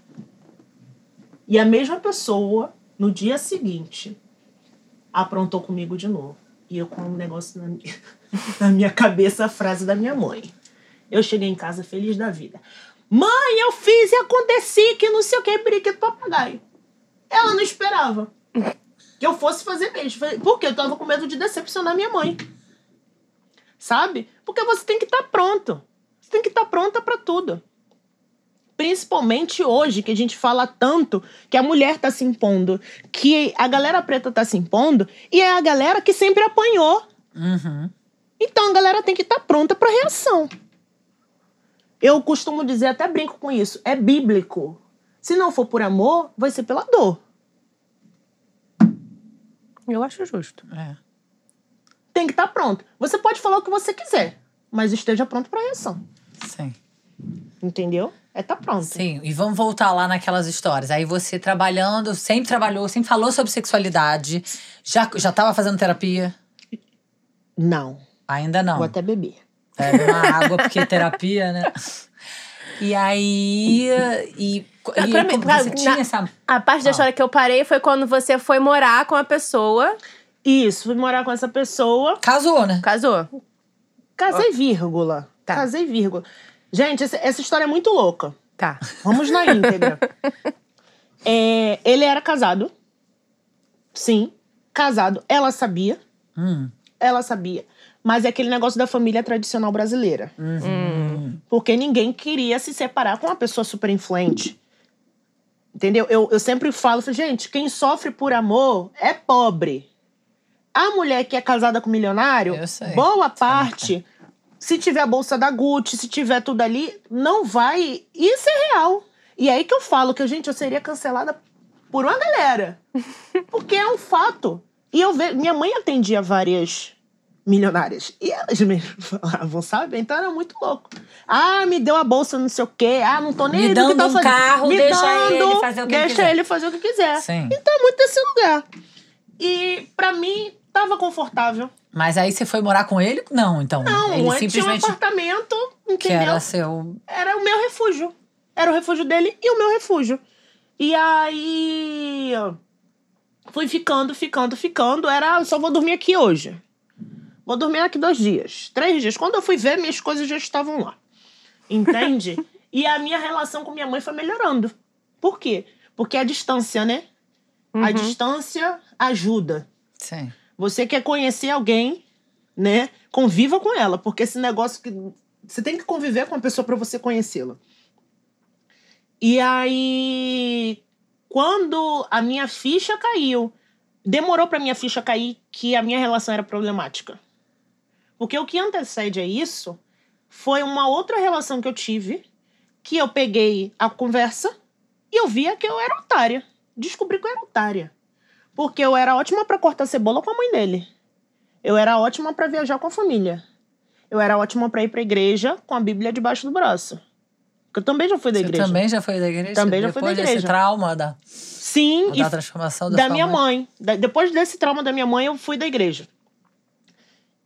E a mesma pessoa, no dia seguinte, aprontou comigo de novo. E eu com um negócio na minha, *laughs* na minha cabeça, a frase da minha mãe. Eu cheguei em casa feliz da vida. Mãe, eu fiz e aconteci que não sei o que, periquito papagaio. Ela não esperava que eu fosse fazer mesmo. Porque eu tava com medo de decepcionar minha mãe. Sabe? Porque você tem que estar pronto. Você tem que estar pronta pra tudo. Principalmente hoje, que a gente fala tanto que a mulher tá se impondo, que a galera preta tá se impondo, e é a galera que sempre apanhou. Uhum. Então a galera tem que estar pronta pra reação. Eu costumo dizer, até brinco com isso, é bíblico. Se não for por amor, vai ser pela dor. Eu acho justo. É. Tem que estar pronto. Você pode falar o que você quiser, mas esteja pronto pra reação. Sim. Entendeu? É tá pronto. Sim, e vamos voltar lá naquelas histórias. Aí você trabalhando, sempre trabalhou, sempre falou sobre sexualidade. Já, já tava fazendo terapia? Não. Ainda não. Vou até beber. Bebe uma água, porque terapia, né? E aí. E, e pra mim, pra- você tinha na- essa. A parte da Ah. história que eu parei foi quando você foi morar com a pessoa, Isso, fui morar com essa pessoa. Casou, né? casou. Casei, vírgula. Tá. Casei, vírgula. Gente, essa, essa história é muito louca. Tá. Vamos na íntegra. *laughs* É, ele era casado. Sim, casado. Ela sabia. Hum. Ela sabia. Mas é aquele negócio da família tradicional brasileira. Uhum. Porque ninguém queria se separar com uma pessoa super influente. Entendeu? Eu, eu sempre falo, gente, quem sofre por amor é pobre. A mulher que é casada com milionário, Eu sei. boa parte, se tiver a bolsa da Gucci, se tiver tudo ali, não vai. Isso é real. E é aí que eu falo que, gente, eu seria cancelada por uma galera. *laughs* Porque é um fato. E eu vejo. Minha mãe atendia várias milionárias. E elas mesmo falavam, sabe? Então era muito louco. Ah, me deu a bolsa, não sei o quê. Ah, não tô nem Me aí do que dando tá um fazendo. carro, me deixa dando, ele fazer o que Deixa quiser. ele fazer o que quiser. Sim. Então é muito desse lugar. E pra mim, tava confortável. Mas aí você foi morar com ele? Não, então. Não, ele eu tinha um simplesmente apartamento, que entendeu? era seu. era o meu refúgio. Era o refúgio dele e o meu refúgio. E aí. Fui ficando, ficando, ficando. Era, só vou dormir aqui hoje. Vou dormir aqui dois dias, três dias. Quando eu fui ver, minhas coisas já estavam lá. Entende? *laughs* e a minha relação com minha mãe foi melhorando. Por quê? Porque a distância, né? A distância ajuda. Sim. Você quer conhecer alguém, né? Conviva com ela, porque esse negócio que você tem que conviver com a pessoa para você conhecê-la. E aí, quando a minha ficha caiu, demorou para minha ficha cair que a minha relação era problemática. Porque o que antecede a isso foi uma outra relação que eu tive, que eu peguei a conversa e eu via que eu era otária. Descobri que eu era otária. Porque eu era ótima pra cortar cebola com a mãe dele. Eu era ótima pra viajar com a família. Eu era ótima pra ir pra igreja com a Bíblia debaixo do braço. Porque eu também já fui da Você igreja. também já foi da igreja? Também já fui da Depois desse igreja. trauma da, Sim, da transformação da, da minha mãe. mãe. Da- depois desse trauma da minha mãe, eu fui da igreja.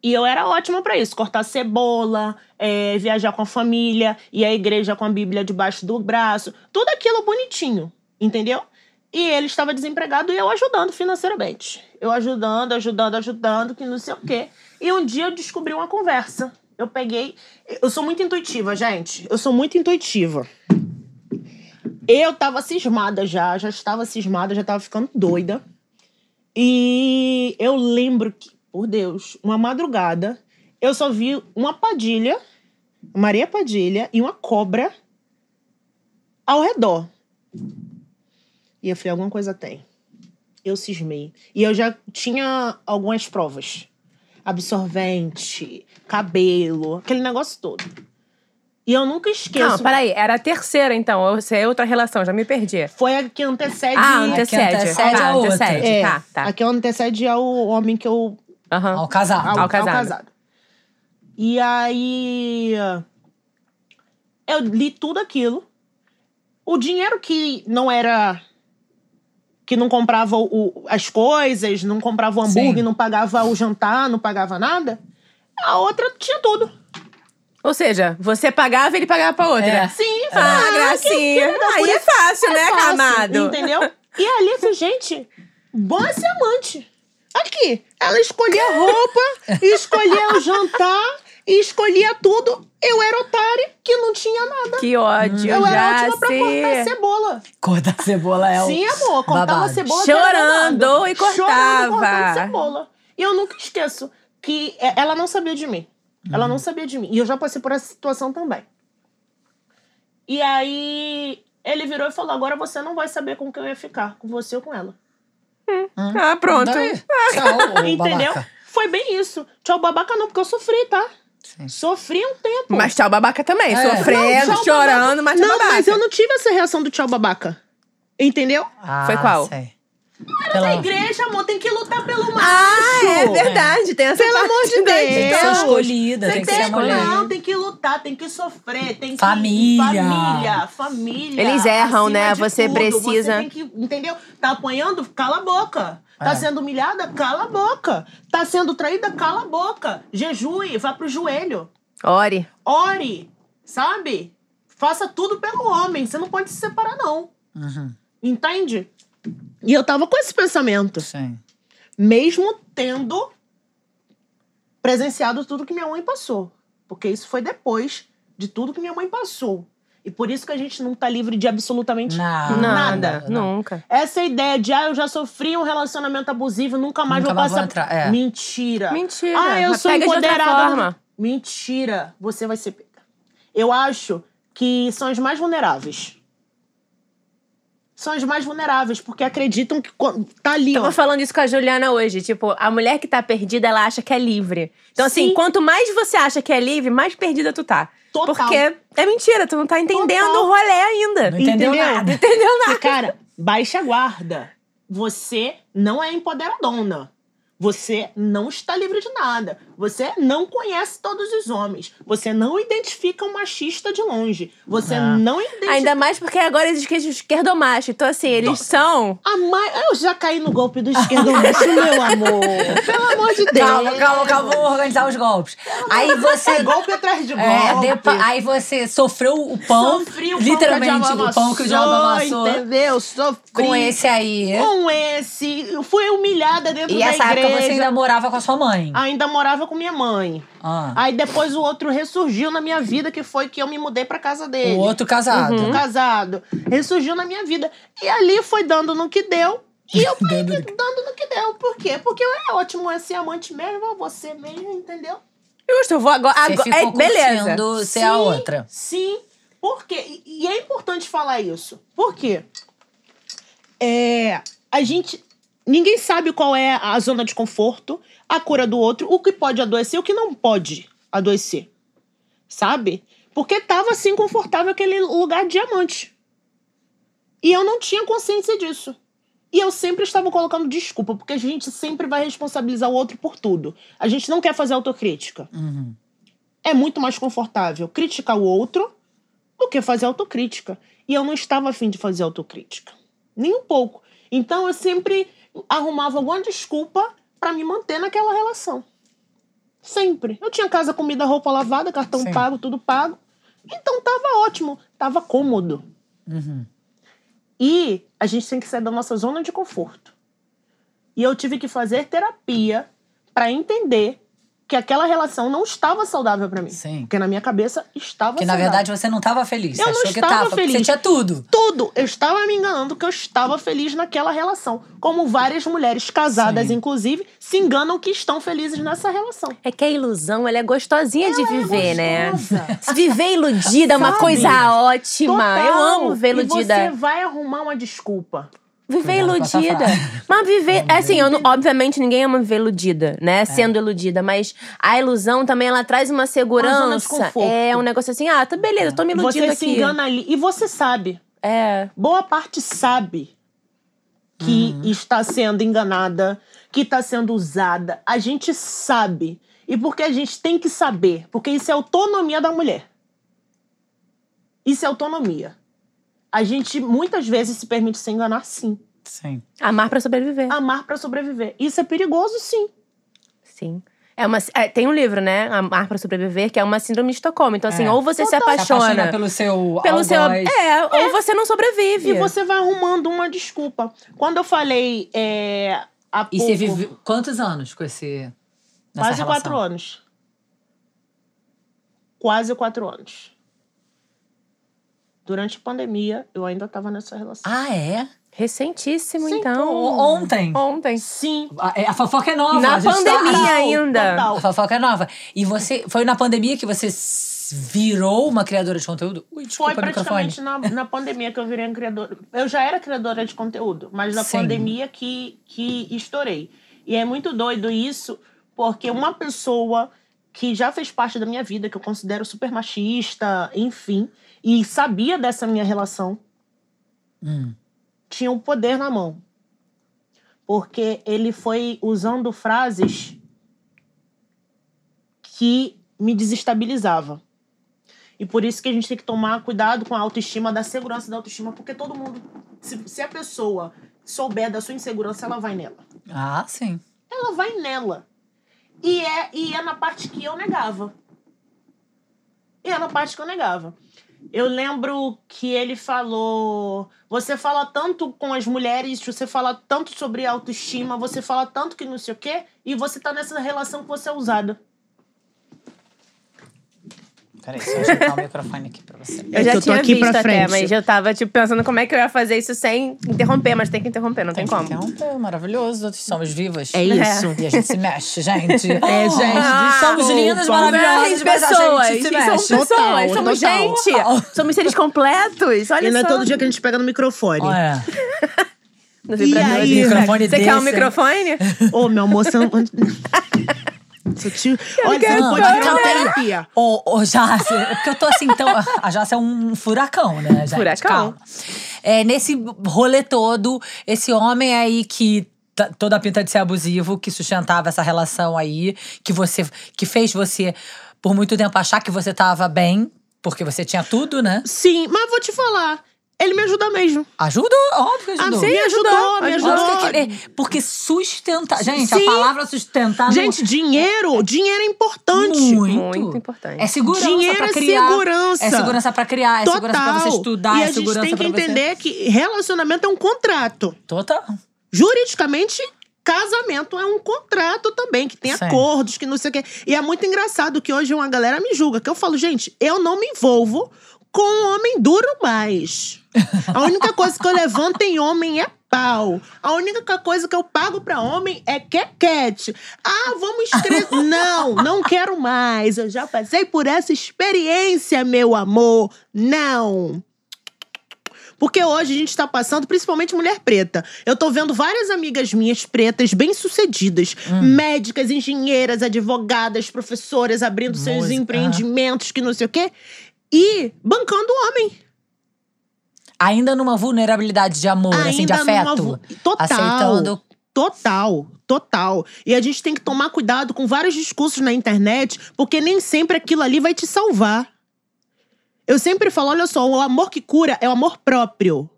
E eu era ótima pra isso. Cortar cebola, é, viajar com a família, ir à igreja com a Bíblia debaixo do braço. Tudo aquilo bonitinho, entendeu? E ele estava desempregado e eu ajudando financeiramente. Eu ajudando, ajudando, ajudando, que não sei o quê. E um dia eu descobri uma conversa. Eu peguei. Eu sou muito intuitiva, gente. Eu sou muito intuitiva. Eu tava cismada já, já estava cismada, já tava ficando doida. E eu lembro que, por Deus, uma madrugada, eu só vi uma padilha, Maria Padilha, e uma cobra ao redor. E eu falei, alguma coisa tem. Eu cismei. E eu já tinha algumas provas. Absorvente, cabelo, aquele negócio todo. E eu nunca esqueço. Não, peraí, era a terceira, então. Ou se é outra relação, já me perdi. Foi a que antecede. Ah, ante- antecede. antecede tá, a outra. antecede. É, Tá, tá. a que antecede ao homem que eu Aham. Ao casado. ao, Ao casado. ao E aí eu li tudo aquilo. O dinheiro que não era que não comprava o- as coisas, não comprava o hambúrguer, Sim. não pagava o jantar, não pagava nada. A outra tinha tudo. Ou seja, você pagava, ele pagava pra outra. É. Sim, Ah, que- gracinha. que- que- Aí é fácil, né, fácil, camado? Entendeu? E ali, eu falei, gente, bom é ser amante. Aqui, ela escolhia roupa, *laughs* escolhia o jantar, escolhia tudo. Eu era otária, que não tinha nada. Que ódio, eu era já ótima pra cortar cebola. Cortar cebola é o. Sim, amor, cortava babado. cebola. era Chorando e cortava. Chorando, cortando cebola. E eu nunca esqueço que é, ela não sabia de mim. Ela não sabia de mim. E eu já passei por essa situação também. E aí, ele virou e falou: agora você não vai saber com quem eu ia ficar, com você ou com ela. Ah, pronto. Daí, *laughs* Tchau, ô Entendeu? babaca. Foi bem isso. Tchau, babaca não, porque eu sofri, tá? Sim. Sofri um tempo. Mas tchau babaca também. É. Sofrendo, Não, tchau, chorando, mas tchau Não, babaca. mas eu não tive essa reação do tchau, babaca. Entendeu? Ah, Foi qual? sei. Pela... igreja, amor, tem que lutar pelo macho. Ah, é verdade. Tem essa Pelo parte amor de da Deus. Tem que ser história. escolhida, Você tem que ser a mulher. Não, tem que lutar, tem que sofrer, tem que... Família. Família, família. Eles erram, né? Você tudo. precisa- Você tem que, entendeu? Tá apanhando? Cala a boca. Tá É. sendo humilhada? Cala a boca. Tá sendo traída? Cala a boca. Jejue, vá pro joelho. Ore. Ore, sabe? Faça tudo pelo homem. Você não pode se separar, não. Uhum, Entende? E eu tava com esse pensamento. sim. Mesmo tendo presenciado tudo que minha mãe passou. Porque isso foi depois de tudo que minha mãe passou. E por isso que a gente não tá livre de absolutamente Nada. nada. não. Nunca. Essa ideia de, ah, eu já sofri um relacionamento abusivo, nunca mais Nunca vou mais vou passar. entrar, é. Mentira. Mentira. Ah, eu Mas sou empoderada. Mentira. Você vai ser pega. Eu acho que são as mais vulneráveis. São as mais vulneráveis, porque acreditam que quando- tá ali, ó. Tava falando isso com a Juliana hoje. Tipo, a mulher que tá perdida, ela acha que é livre. Então, assim, Sim. quanto mais você acha que é livre, mais perdida tu tá. Total. Porque é mentira, tu não tá entendendo Total. o rolê ainda. Não entendeu Entendeu? nada. Entendeu nada? E, cara, baixa guarda. Você não é empoderadona. Você não está livre de nada. Você não conhece todos os homens. Você não identifica um machista de longe. Você Ah. não identifica. Ainda mais porque agora existe esquerdomacho. Então, assim, eles são. A mai... Eu já caí no golpe do esquerdo macho, *laughs* meu amor. Pelo amor de Deus. Calma, calma, calma, vamos organizar os golpes. Aí você. É golpe atrás de golpe. É, depois, aí você sofreu o pão, Sofri o pão literalmente que o pão que o diabo amassou. Entendeu? Sofri. Com esse aí. Com esse. Eu Fui humilhada dentro E da essa igreja. época você ainda morava com a sua mãe. Ainda morava com minha mãe. Ah. Aí depois o outro ressurgiu na minha vida, que foi que eu me mudei pra casa dele. O outro casado. O casado. Ressurgiu na minha vida. E ali foi dando no que deu. E eu fui *laughs* Dando dando, no que deu. Por quê? Porque é ótimo esse amante mesmo, você mesmo, entendeu? Justo, eu vou agora. Você agora ficou é, beleza. ser a outra. Sim. Por quê? E, e é importante falar isso. Por quê? É, a gente. Ninguém sabe qual é a zona de conforto, a cura do outro, o que pode adoecer o que não pode adoecer. Sabe? Porque tava assim confortável aquele lugar de diamante. E eu não tinha consciência disso. E eu sempre estava colocando desculpa, porque a gente sempre vai responsabilizar o outro por tudo. A gente não quer fazer autocrítica. Uhum. É muito mais confortável criticar o outro do que fazer autocrítica. E eu não estava afim de fazer autocrítica. Nem um pouco. Então eu sempre arrumava alguma desculpa para me manter naquela relação. Sempre. Eu tinha casa, comida, roupa lavada, cartão Sim. pago, tudo pago. Então tava ótimo, tava cômodo. Uhum. E a gente tem que sair da nossa zona de conforto. E eu tive que fazer terapia para entender que aquela relação não estava saudável para mim. Sim. Porque na minha cabeça estava Porque na saudável. verdade você não estava feliz. Você Eu não achou que estava tava, feliz. você tinha tudo. tudo. Eu estava me enganando que eu estava feliz naquela relação. Como várias mulheres casadas, Sim. inclusive, se enganam que estão felizes nessa relação. É que a ilusão, ela é gostosinha de Ela é viver, né? gostosa. *laughs* Se Viver iludida é uma coisa ótima. Total. Eu amo ver E iludida. você vai arrumar uma desculpa. Viver iludida. *laughs* Mas viver. Assim, eu não- obviamente ninguém ama viver iludida, né? Sendo iludida. Mas a ilusão também, ela traz uma Uma segurança. conforto. É um negócio assim, ah, tá beleza, tô me iludindo Você se aqui. engana ali. E você sabe. É. Boa parte sabe que Uhum. está sendo enganada, que está sendo usada. A gente sabe. E porque a gente tem que saber. Porque isso é autonomia da mulher. Isso é autonomia. A gente muitas vezes se permite se enganar, sim. Sim. Amar pra sobreviver. Amar pra sobreviver. Isso é perigoso, sim. Sim. É uma, é, tem um livro, né? Amar pra sobreviver, que é uma síndrome de Estocolmo. Então, assim, É. ou você se Total. Se apaixona, apaixona pelo seu pelo seu. É, ou você não sobrevive. E você vai arrumando uma desculpa. Quando eu falei é, há E pouco, você viveu quantos anos com esse. nessa quase relação? quatro anos. Quase quatro anos. Durante a pandemia, eu ainda estava nessa relação. Ah, é? Recentíssimo, Sim, então. Ontem. Ontem. Sim. A, é, a fofoca é nova. Na tá- pandemia Total, ainda. total. A fofoca é nova. E você. Foi na pandemia que você virou uma criadora de conteúdo? Ui, desculpa Foi praticamente na, na pandemia que eu virei criadora. Eu já era criadora de conteúdo, mas na Sim. pandemia que, que estourei. E é muito doido isso, porque uma pessoa que já fez parte da minha vida, que eu considero super machista, enfim, e sabia dessa minha relação, Hum. tinha o poder na mão. Porque ele foi usando frases que me desestabilizava. E por isso que a gente tem que tomar cuidado com a autoestima, da segurança da autoestima, porque todo mundo, se, se a pessoa souber da sua insegurança, ela vai nela. Ah, sim. Ela vai nela. E é, e é na parte que eu negava. E é na parte que eu negava. Eu lembro que ele falou: você fala tanto com as mulheres, você fala tanto sobre autoestima, você fala tanto que não sei o quê, e você tá nessa relação que você é usada. Peraí, deixa eu ajeitar o microfone aqui pra você. Eu É já que eu tô tinha aqui visto pra até, frente. mas eu tava, tipo, pensando como é que eu ia fazer isso sem interromper, mas tem que interromper, não tem, Tem que como. interromper, maravilhoso. Somos vivas. É isso. E a gente se mexe, gente. *laughs* É, gente, Ah, somos desculpa. lindas, maravilhosas, mas pessoas, a gente se somos mexe. pessoas, Total, somos total. gente, somos seres completos, olha E não é só. todo dia que a gente pega no microfone. Olha, No vibrador. E aí? Microfone Você quer um desse, microfone? Ô, meu amor, *laughs* não. Você te... Olha, você não pode virar uma terapia. Ô, ô, Jace, é porque eu tô assim, então. A Jace é um furacão, né, gente? Furacão. Calma. É, nesse rolê todo, esse homem aí que. tá- Toda a pinta de ser abusivo, que sustentava essa relação aí, que você. que fez você, por muito tempo, achar que você tava bem, porque você tinha tudo, né? Sim, mas vou te falar. Ele me ajuda mesmo. Ajudou, óbvio que Ah, ajudou. sim, me ajudou, me ajudou. ajudou. Óbvio que- é, porque sustentar. Gente, a Sim. palavra sustentar. não- Gente, dinheiro, dinheiro é importante. muito. Muito importante. É segurança Dinheiro pra é criar. segurança. É segurança pra criar, é Total. segurança pra você estudar, e é a gente segurança tem que pra você. entender que relacionamento é um contrato. Total. Juridicamente, casamento é um contrato também, que tem Sim. acordos, que não sei o quê. E é muito engraçado que hoje uma galera me julga, que eu falo, gente, eu não me envolvo com um homem duro mais. A única coisa que eu levanto em homem é pau. A única coisa que eu pago pra homem é quequete. Ah, vamos escrever. *laughs* não, não quero mais. Eu já passei por essa experiência, meu amor. Não. Porque hoje a gente tá passando, principalmente mulher preta. Eu tô vendo várias amigas minhas pretas bem-sucedidas, médicas, engenheiras, advogadas, professoras, abrindo seus Música, empreendimentos, que não sei o quê, e bancando o homem. Ainda numa vulnerabilidade de amor, assim, de Ainda afeto. Total. Aceitando. Total, total. E a gente tem que tomar cuidado com vários discursos na internet, porque nem sempre aquilo ali vai te salvar. Eu sempre falo, olha só, o amor que cura é o amor próprio.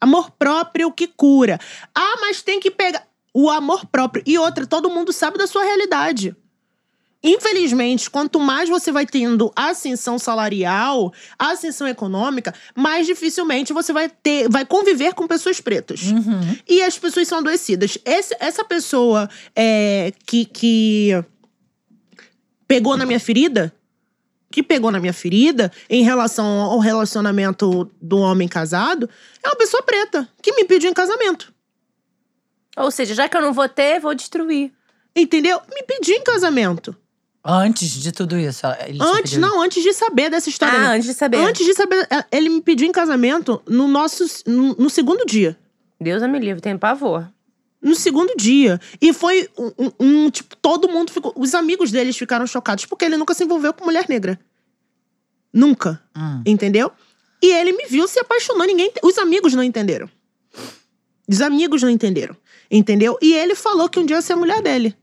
Amor próprio que cura. Ah, mas tem que pegar o amor próprio. E outra, todo mundo sabe da sua realidade. Infelizmente, quanto mais você vai tendo ascensão salarial, ascensão econômica, mais dificilmente você vai ter, vai conviver com pessoas pretas. Uhum. E as pessoas são adoecidas. Esse- essa pessoa é, que, que pegou na minha ferida, que pegou na minha ferida em relação ao relacionamento do homem casado, é uma pessoa preta que me pediu em casamento. Ou seja, já que eu não vou ter, vou destruir. Entendeu? Me pediu em casamento. Antes de tudo isso. Ele te Antes, pediu. não, antes de saber dessa história. Ah, antes de saber. Antes de saber, é, ele me pediu em casamento no nosso no, no segundo dia. Deus me livre, tem pavor. No segundo dia. E foi um, um- um, tipo, todo mundo ficou. Os amigos deles ficaram chocados, porque ele nunca se envolveu com mulher negra. Nunca. Hum. Entendeu? E ele me viu se apaixonou. Ninguém. Os amigos não entenderam. Os amigos não entenderam. Entendeu? E ele falou que um dia ia ser a mulher dele.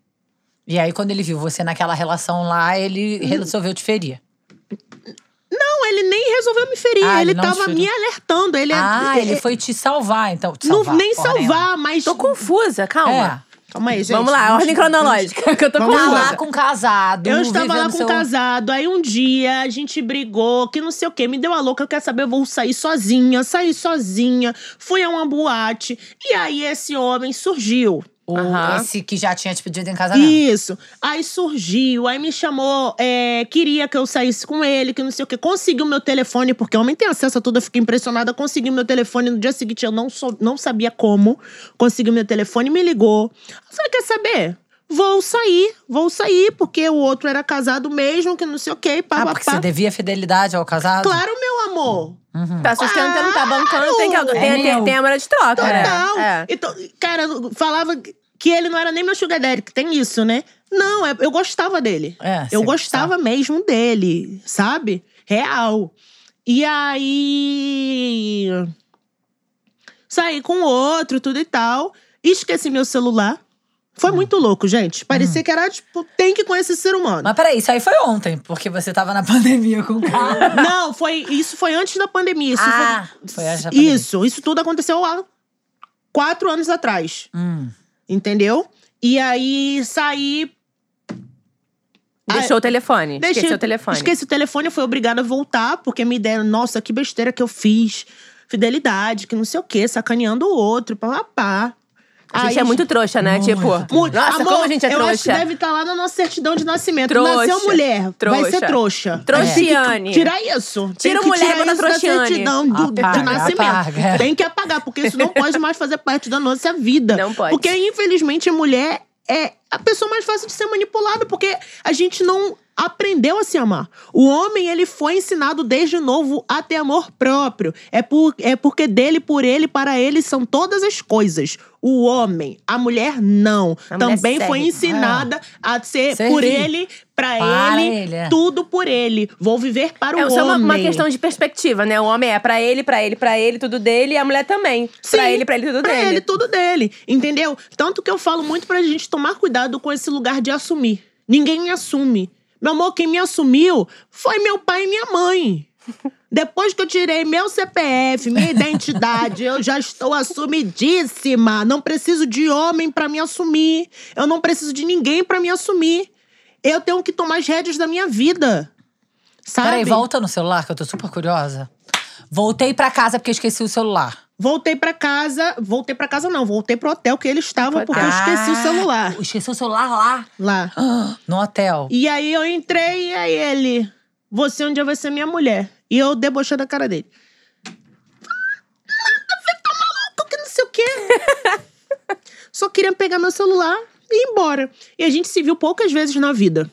E aí, quando ele viu você naquela relação lá, ele Hum. resolveu te ferir. Não, ele nem resolveu me ferir. Ah, ele ele não tava me alertando. Ele é- ah, ele é- foi te salvar, então. Te não, salvar, nem porra nenhuma. salvar, mas. Tô confusa, calma. É. Calma aí, gente. Vamos lá, Vamos- ordem cronológica, que eu tô Vamos lá com um casado. Eu estava lá com seu... um casado, aí um dia a gente brigou, que não sei o quê, me deu a louca, eu quero saber, eu vou sair sozinha, saí sozinha, fui a uma boate, e aí esse homem surgiu. O, Aham. Esse que já tinha te pedido em casamento. Isso. Aí surgiu, aí me chamou, é, queria que eu saísse com ele, que não sei o quê. Conseguiu meu telefone, porque o homem tem acesso a tudo, eu fiquei impressionada. Conseguiu meu telefone no dia seguinte, eu não, sou, não sabia como. Conseguiu meu telefone, me ligou. Eu falei, quer saber? Vou sair, vou sair, porque o outro era casado mesmo, que não sei o quê. Pá, Ah, pá, porque pá. você devia fidelidade ao casado? Claro, meu amor. Uhum. Tá sustentando, tá bancando, tem, que, tem, É tem, tem a moeda de troca, Total. né? É. Então, cara, falava que ele não era nem meu sugar daddy, que tem isso, né? Não, é- eu gostava dele. É, eu gostava mesmo dele, sabe? Real. E aí. Saí com outro, tudo e tal. Esqueci meu celular. Foi Hum. muito louco, gente. Parecia que era, tipo, tem que conhecer esse ser humano. Mas peraí, isso aí foi ontem, porque você tava na *laughs* pandemia com o cara. Não, foi, isso foi antes da pandemia. Isso ah, foi, foi antes da pandemia. isso, isso tudo aconteceu há quatro anos atrás. Hum. Entendeu? E aí saí. Deixou o telefone. deixei- Esqueceu o telefone. Esqueci o telefone, fui obrigada a voltar, porque me deram, nossa, que besteira que eu fiz. Fidelidade, que não sei o quê, sacaneando o outro, papapá. A gente Aí é muito trouxa, né? Muito Tipo, Muito. nossa, Amor, como a gente é eu acho que trouxa. deve estar lá na nossa certidão de nascimento. Trouxa. Nasceu mulher, vai Trouxa. ser trouxa. Trouxiane. Que tirar isso. Tem Tira que mulher tirar isso da trouxiane. certidão do, de Apaga, nascimento. apaga. Tem que apagar, porque isso não pode mais fazer parte da nossa vida. Não pode. Porque, infelizmente, mulher é a pessoa mais fácil de ser manipulada, porque a gente não aprendeu a se amar. O homem, ele foi ensinado desde novo a ter amor próprio. É, por, é porque dele, por ele, para ele são todas as coisas. O homem, a mulher não. A mulher Também foi serve. ensinada a ser por ele, para Para ele, ele, é. tudo por ele. Vou viver para É o uma, homem. uma questão de perspectiva, né? O homem é pra ele, pra ele, pra ele, tudo dele, e a mulher também. pra Sim, ele, pra ele, tudo pra dele. ele, tudo dele. Entendeu? Tanto que eu falo muito pra gente tomar cuidado com esse lugar de assumir. Ninguém me assume. Meu amor, quem me assumiu foi meu pai e minha mãe. Depois que eu tirei meu CPF, minha identidade, eu já estou assumidíssima. Não preciso de homem pra me assumir. Eu não preciso de ninguém pra me assumir. Eu tenho que tomar as rédeas da minha vida. Sabe? Peraí, volta no celular, que eu tô super curiosa. Voltei pra casa porque esqueci o celular. Voltei pra casa. Voltei pra casa, não. Voltei pro hotel que ele estava, porque eu esqueci o celular. Ah, Esqueci o celular lá. Lá. Ah, *gasps* No hotel. E aí eu entrei e aí ele. Você um dia vai ser minha mulher. E eu debochando a cara dele. Você tá maluco, que não sei o quê. *laughs* Só queria pegar meu celular e ir embora. E a gente se viu poucas vezes na vida.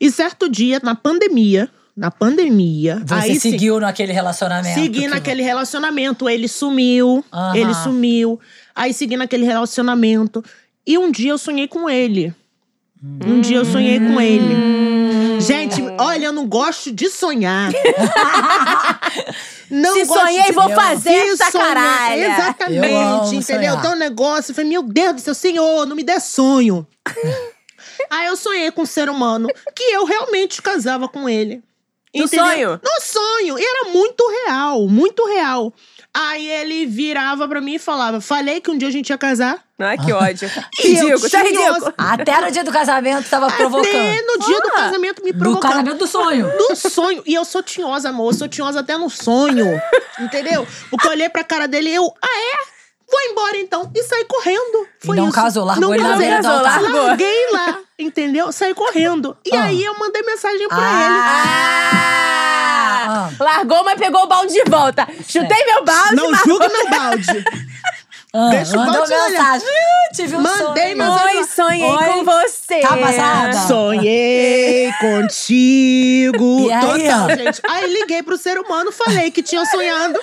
E certo dia, na pandemia, na pandemia. Você aí seguiu naquele relacionamento. Segui que- naquele relacionamento. Ele sumiu. Aham. Ele sumiu. Aí segui naquele relacionamento. E um dia eu sonhei com ele. Um dia eu sonhei com ele. Gente, olha, eu não gosto de sonhar. *laughs* não Se gosto sonhei, de... vou fazer Se essa sonhar- caralha. Exatamente, entendeu? sonhar. Então o negócio, eu falei, meu Deus do céu, Senhor, não me dê sonho. *laughs* Aí eu sonhei com um ser humano que eu realmente casava com ele. No Entendeu? sonho? No sonho. E era muito real, muito real. Aí ele virava pra mim e falava: Falei que um dia a gente ia casar. Ai, que ódio. *laughs* E ridículo, tá tinha- ridículo. Até no dia do casamento tava provocando. Até no dia do Ah, casamento me Do provocando. casamento do sonho. No sonho. E eu sou tinhosa, amor. Eu sou tinhosa até no sonho. *laughs* entendeu? Porque eu olhei pra cara dele e eu, ah, é? Vou embora então. E saí correndo. Foi não isso. casou, largou não ele na casei. beira do casou, altar. largou. Larguei lá, entendeu? Saí correndo. E Ah. aí eu mandei mensagem pra Ah! Ah. Largou, mas pegou o balde de volta. Chutei meu balde, ele. Não julga meu *laughs* balde. Ah, Deixa mandou balde mensagem. Uh, tive um Mandei sonho. Oi, sonhei Oi. com você. Tá passada? Sonhei contigo. E aí, Total, ó? gente. Aí liguei pro ser humano, falei que tinha sonhado.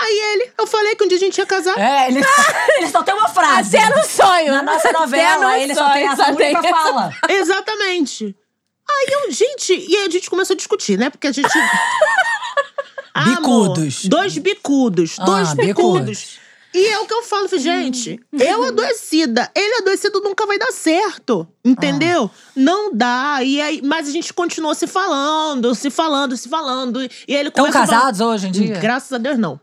Aí ele, eu falei que um dia a gente ia casar. É, ele, *laughs* ele só tem uma frase. Até no sonho. Na nossa Até novela, no ele só sonho, tem essa única tem fala. Exatamente. Aí eu, gente, e aí a gente começou a discutir, né? Porque a gente. Ah, *laughs* amor, Bicudos. dois bicudos. Ah, dois bicudos. bicudos. E é o que eu falo, falei, gente, eu adoecida, ele adoecido nunca vai dar certo, entendeu? Não dá. E aí, mas a gente continuou se falando, se falando, se falando. E ele Estão começou a falar- casados hoje em dia? Graças a Deus, não.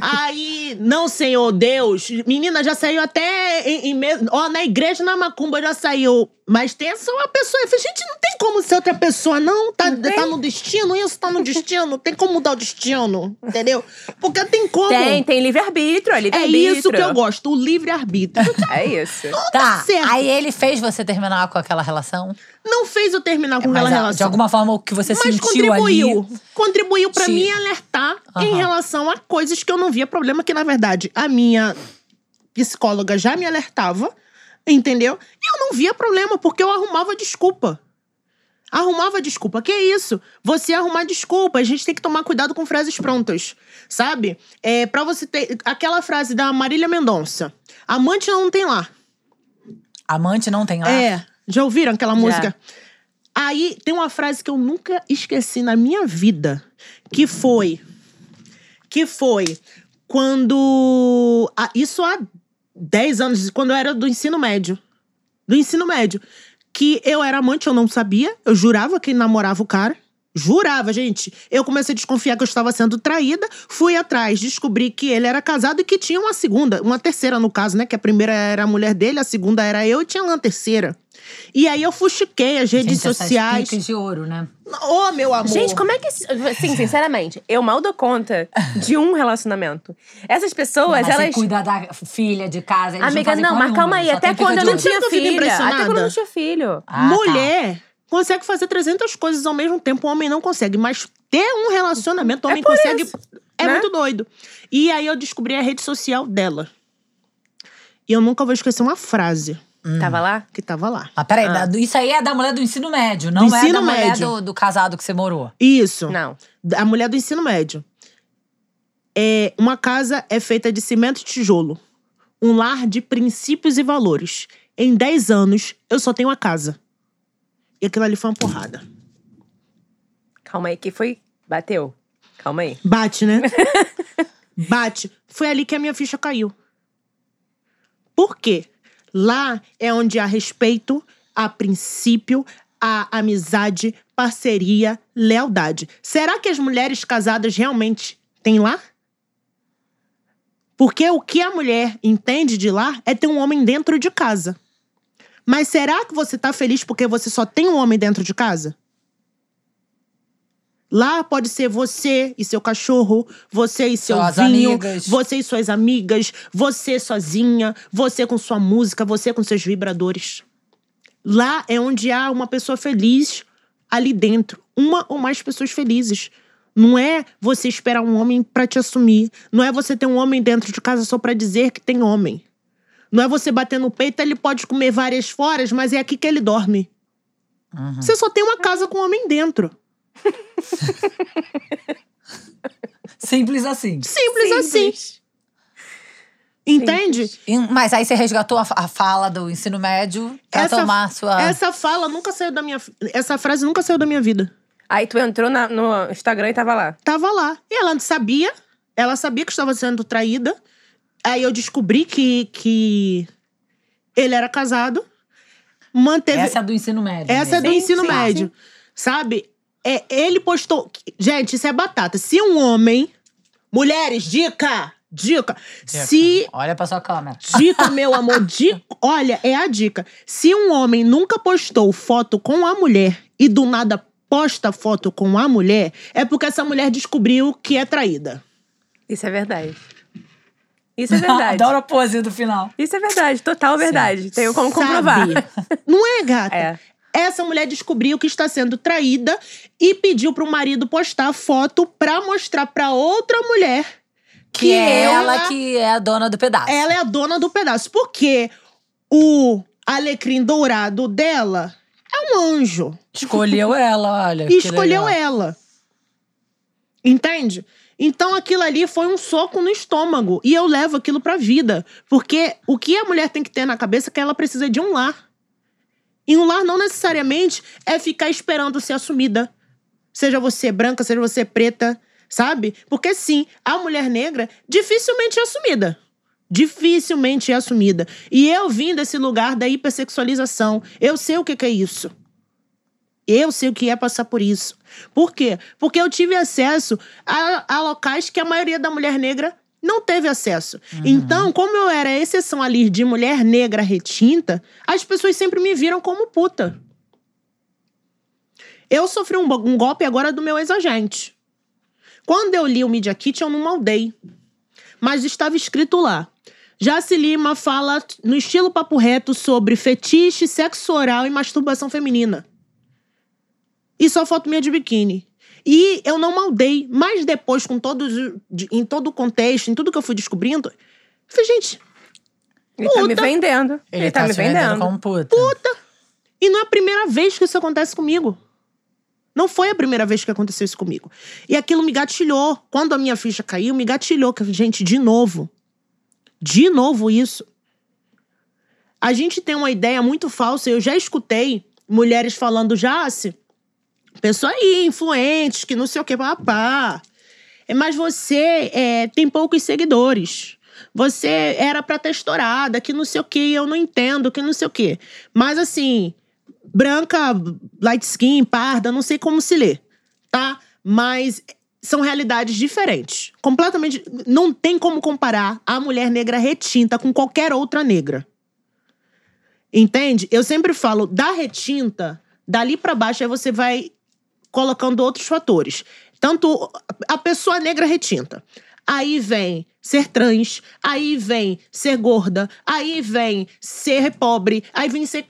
Aí, não, Senhor Deus. Menina, já saiu até em, em me- ó, na igreja na Macumba já saiu. Mas tem essa uma pessoa. Eu falei, gente, não tem como ser outra pessoa, não. Tá, tá no destino, isso tá no destino. Tem como mudar o destino, entendeu? Porque tem como. Tem, tem livre-arbítrio, é É livre-arbítrio. isso que eu gosto, o livre-arbítrio. *laughs* É isso. Tá, certo. aí ele fez você terminar com aquela relação? Não fez eu terminar com Mas aquela a- relação. de alguma forma o que você Mas sentiu contribuiu. ali. Contribuiu pra Te- me alertar em Aham. relação a coisas que eu não via problema, que na verdade a minha psicóloga já me alertava, entendeu? E eu não via problema, porque eu arrumava desculpa. Arrumava desculpa. Que isso? Você arrumar desculpa. A gente tem que tomar cuidado com frases prontas. Sabe? É, para você ter. Aquela frase da Marília Mendonça. Amante não tem lá. Amante não tem lá? É. Já ouviram aquela música? Aí tem uma frase que eu nunca esqueci na minha vida, que foi que foi quando isso há 10 anos, quando eu era do ensino médio. Do ensino médio, que eu era amante, eu não sabia, eu jurava que namorava o cara. Jurava, gente. Eu comecei a desconfiar que eu estava sendo traída, fui atrás, descobri que ele era casado e que tinha uma segunda, uma terceira no caso, né? Que a primeira era a mulher dele, a segunda era eu e tinha uma terceira. E aí eu fuxiquei as redes Gente, essas sociais. picas de ouro, né? Ô, meu amor. Gente, como é que. Sim, sinceramente, eu mal dou conta de um relacionamento. Essas pessoas, Mas você elas. cuida da filha de casa. Eles Amiga, não, porra mas calma aí. Até quando eu não tinha filha. Até quando eu não tinha filho. Ah, tá. Consegue fazer 300 coisas ao mesmo tempo, o homem não consegue. Mas ter um relacionamento, o homem consegue. isso, é né? muito doido. E aí eu descobri a rede social dela. E eu nunca vou esquecer uma frase Hum. Tava lá? que tava lá. Mas peraí, da- isso aí é da mulher do ensino médio, não Do é ensino da mulher médio. do, do casado que você morou. Isso. Não. A mulher do ensino médio. É, uma casa é feita de cimento e tijolo. Um lar de princípios e valores. Em 10 anos, eu só tenho a casa. E aquilo ali foi uma porrada. Calma aí, que foi. Bateu. Calma aí. Bate, né? *laughs* Bate. Foi ali que a minha ficha caiu. Por quê? Lá é onde há respeito, há princípio, há amizade, parceria, lealdade. Será que as mulheres casadas realmente têm lá? Porque o que a mulher entende de lá é ter um homem dentro de casa. Mas será que você tá feliz porque você só tem um homem dentro de casa? Lá pode ser você e seu cachorro, você e seu Suas vinho, amigas. você e suas amigas, você sozinha, você com sua música, você com seus vibradores. Lá é onde há uma pessoa feliz ali dentro, uma ou mais pessoas felizes. Não é você esperar um homem pra te assumir, não é você ter um homem dentro de casa só pra dizer que tem homem. Não é você bater no peito, ele pode comer várias foras, mas é aqui que ele dorme. Uhum. Você só tem uma casa com homem dentro. *laughs* Simples assim. Simples, assim. Entende? E- Mas aí você resgatou a, a fala do ensino médio pra Essa- tomar sua. Essa fala nunca saiu da minha. Essa frase nunca saiu da minha vida. Aí tu entrou na- no Instagram e tava lá. Tava lá. E ela sabia. Ela sabia que estava sendo traída. Aí eu descobri que, que ele era casado. Manteve. Essa é do ensino médio. Essa é do. Sim, ensino sim, médio. Sabe? É, ele postou. Gente, isso é batata. Se um homem. Mulheres, dica! Dica! Se. Olha pra sua câmera. Dica, *laughs* meu amor, dica. Olha, é a dica. Se um homem nunca postou foto com a mulher e do nada posta foto com a mulher, é porque essa mulher descobriu que é traída. Isso é verdade. Isso é *laughs* verdade. Adoro a pose do final. Isso é verdade, total verdade. Tenho como Sabe? comprovar. *laughs* Não é, gata? É. Essa mulher descobriu que está sendo traída e pediu pro marido postar foto pra mostrar pra outra mulher Que, é ela- ela que é a dona do pedaço. ela é a dona do pedaço. Porque o alecrim dourado dela é um anjo. Escolheu ela, olha. Que escolheu legal. ela. Entende? Então aquilo ali foi um soco no estômago. E eu levo aquilo pra vida. Porque o que a mulher tem que ter na cabeça é que ela precisa de um lar. E um lar não necessariamente é ficar esperando ser assumida. Seja você branca, seja você preta, sabe? Porque sim, a mulher negra dificilmente é assumida. Dificilmente é assumida. E eu vim desse lugar da hipersexualização. Eu sei o que que é isso. Eu sei o que é passar por isso. Por quê? Porque eu tive acesso a, a locais que a maioria da mulher negra não teve acesso. Então, como eu era a exceção ali de mulher negra retinta, as pessoas sempre me viram como puta. Eu sofri um, um golpe agora do meu ex-agente. Quando eu li o Media Kit, eu não maldei. Mas estava escrito lá. Jaci Lima fala no estilo papo reto sobre fetiche, sexo oral e masturbação feminina e só foto minha de biquíni. E eu não maldei, mas depois, com todos, em todo o contexto, em tudo que eu fui descobrindo, eu falei, gente, Ele tá me Puta. vendendo. Ele, tá, me te vendendo vendendo. como puta. e não é a primeira vez que isso acontece comigo. Não foi a primeira vez que aconteceu isso comigo. E aquilo me gatilhou. Quando a minha ficha caiu, me gatilhou. Que, gente, de novo. De novo isso. A gente tem uma ideia muito falsa. Eu já escutei mulheres falando, Jace, pessoa aí, influentes, que não sei o que, papá. É, Mas você é, tem poucos seguidores. Você era pra ter estourada, que não sei o que, eu não entendo, que não sei o que. Mas assim, branca, light skin, parda, não sei como se lê, tá? Mas são realidades diferentes. Completamente. Não tem como comparar a mulher negra retinta com qualquer outra negra. Entende? Eu sempre falo, da retinta, dali pra baixo, aí você vai colocando outros fatores. Tanto a pessoa negra retinta. Aí vem ser trans, aí vem ser gorda, aí vem ser pobre, aí vem ser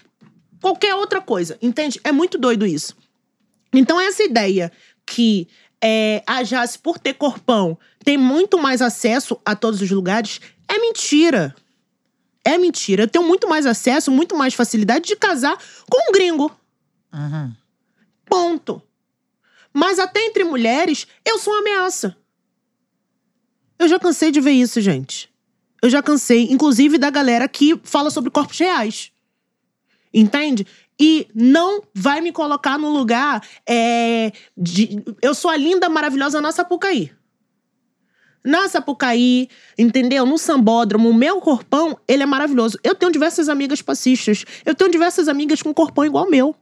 qualquer outra coisa. Entende? É muito doido isso. Então, essa ideia que é, a Jace, por ter corpão, tem muito mais acesso a todos os lugares, é mentira. É mentira. Eu tenho muito mais acesso, muito mais facilidade de casar com um gringo. Uhum. Ponto. Mas até entre mulheres, eu sou uma ameaça. Eu já cansei de ver isso, gente. Eu já cansei, inclusive da galera que fala sobre corpos reais. Entende? E não vai me colocar no lugar é, de. Eu sou a linda, maravilhosa nossa Pucaí. Na Sapucaí, entendeu? No sambódromo, o meu corpão, ele é maravilhoso. Eu tenho diversas amigas passistas. Eu tenho diversas amigas com corpão igual ao meu.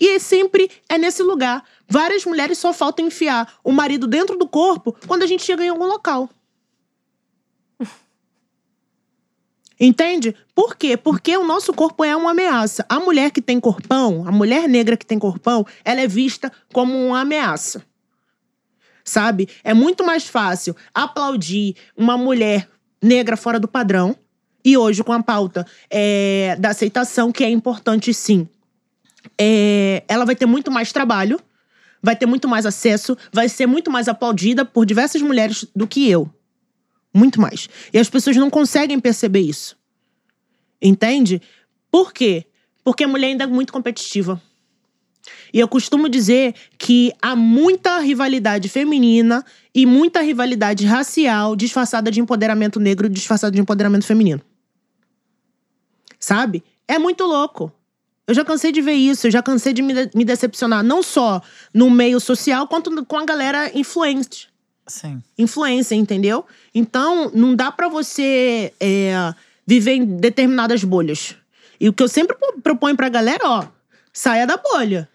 E sempre é nesse lugar. Várias mulheres só faltam enfiar o marido dentro do corpo quando a gente chega em algum local. *laughs* Entende? Por quê? Porque o nosso corpo é uma ameaça. A mulher que tem corpão, a mulher negra que tem corpão, ela é vista como uma ameaça sabe? É muito mais fácil aplaudir uma mulher negra fora do padrão. E hoje, com a pauta é, da aceitação, que é importante sim, é, ela vai ter muito mais trabalho, vai ter muito mais acesso, vai ser muito mais aplaudida por diversas mulheres do que eu. Muito mais. E as pessoas não conseguem perceber isso. Entende? Por quê? Porque a mulher ainda é muito competitiva. E eu costumo dizer que há muita rivalidade feminina e muita rivalidade racial disfarçada de empoderamento negro, disfarçada de empoderamento feminino. Sabe? É muito louco. Eu já cansei de ver isso, eu já cansei de me, me decepcionar, não só no meio social, quanto com a galera influente. Sim. Influência, entendeu? Então, não dá para você é, viver em determinadas bolhas. E o que eu sempre proponho pra galera, ó, saia da bolha.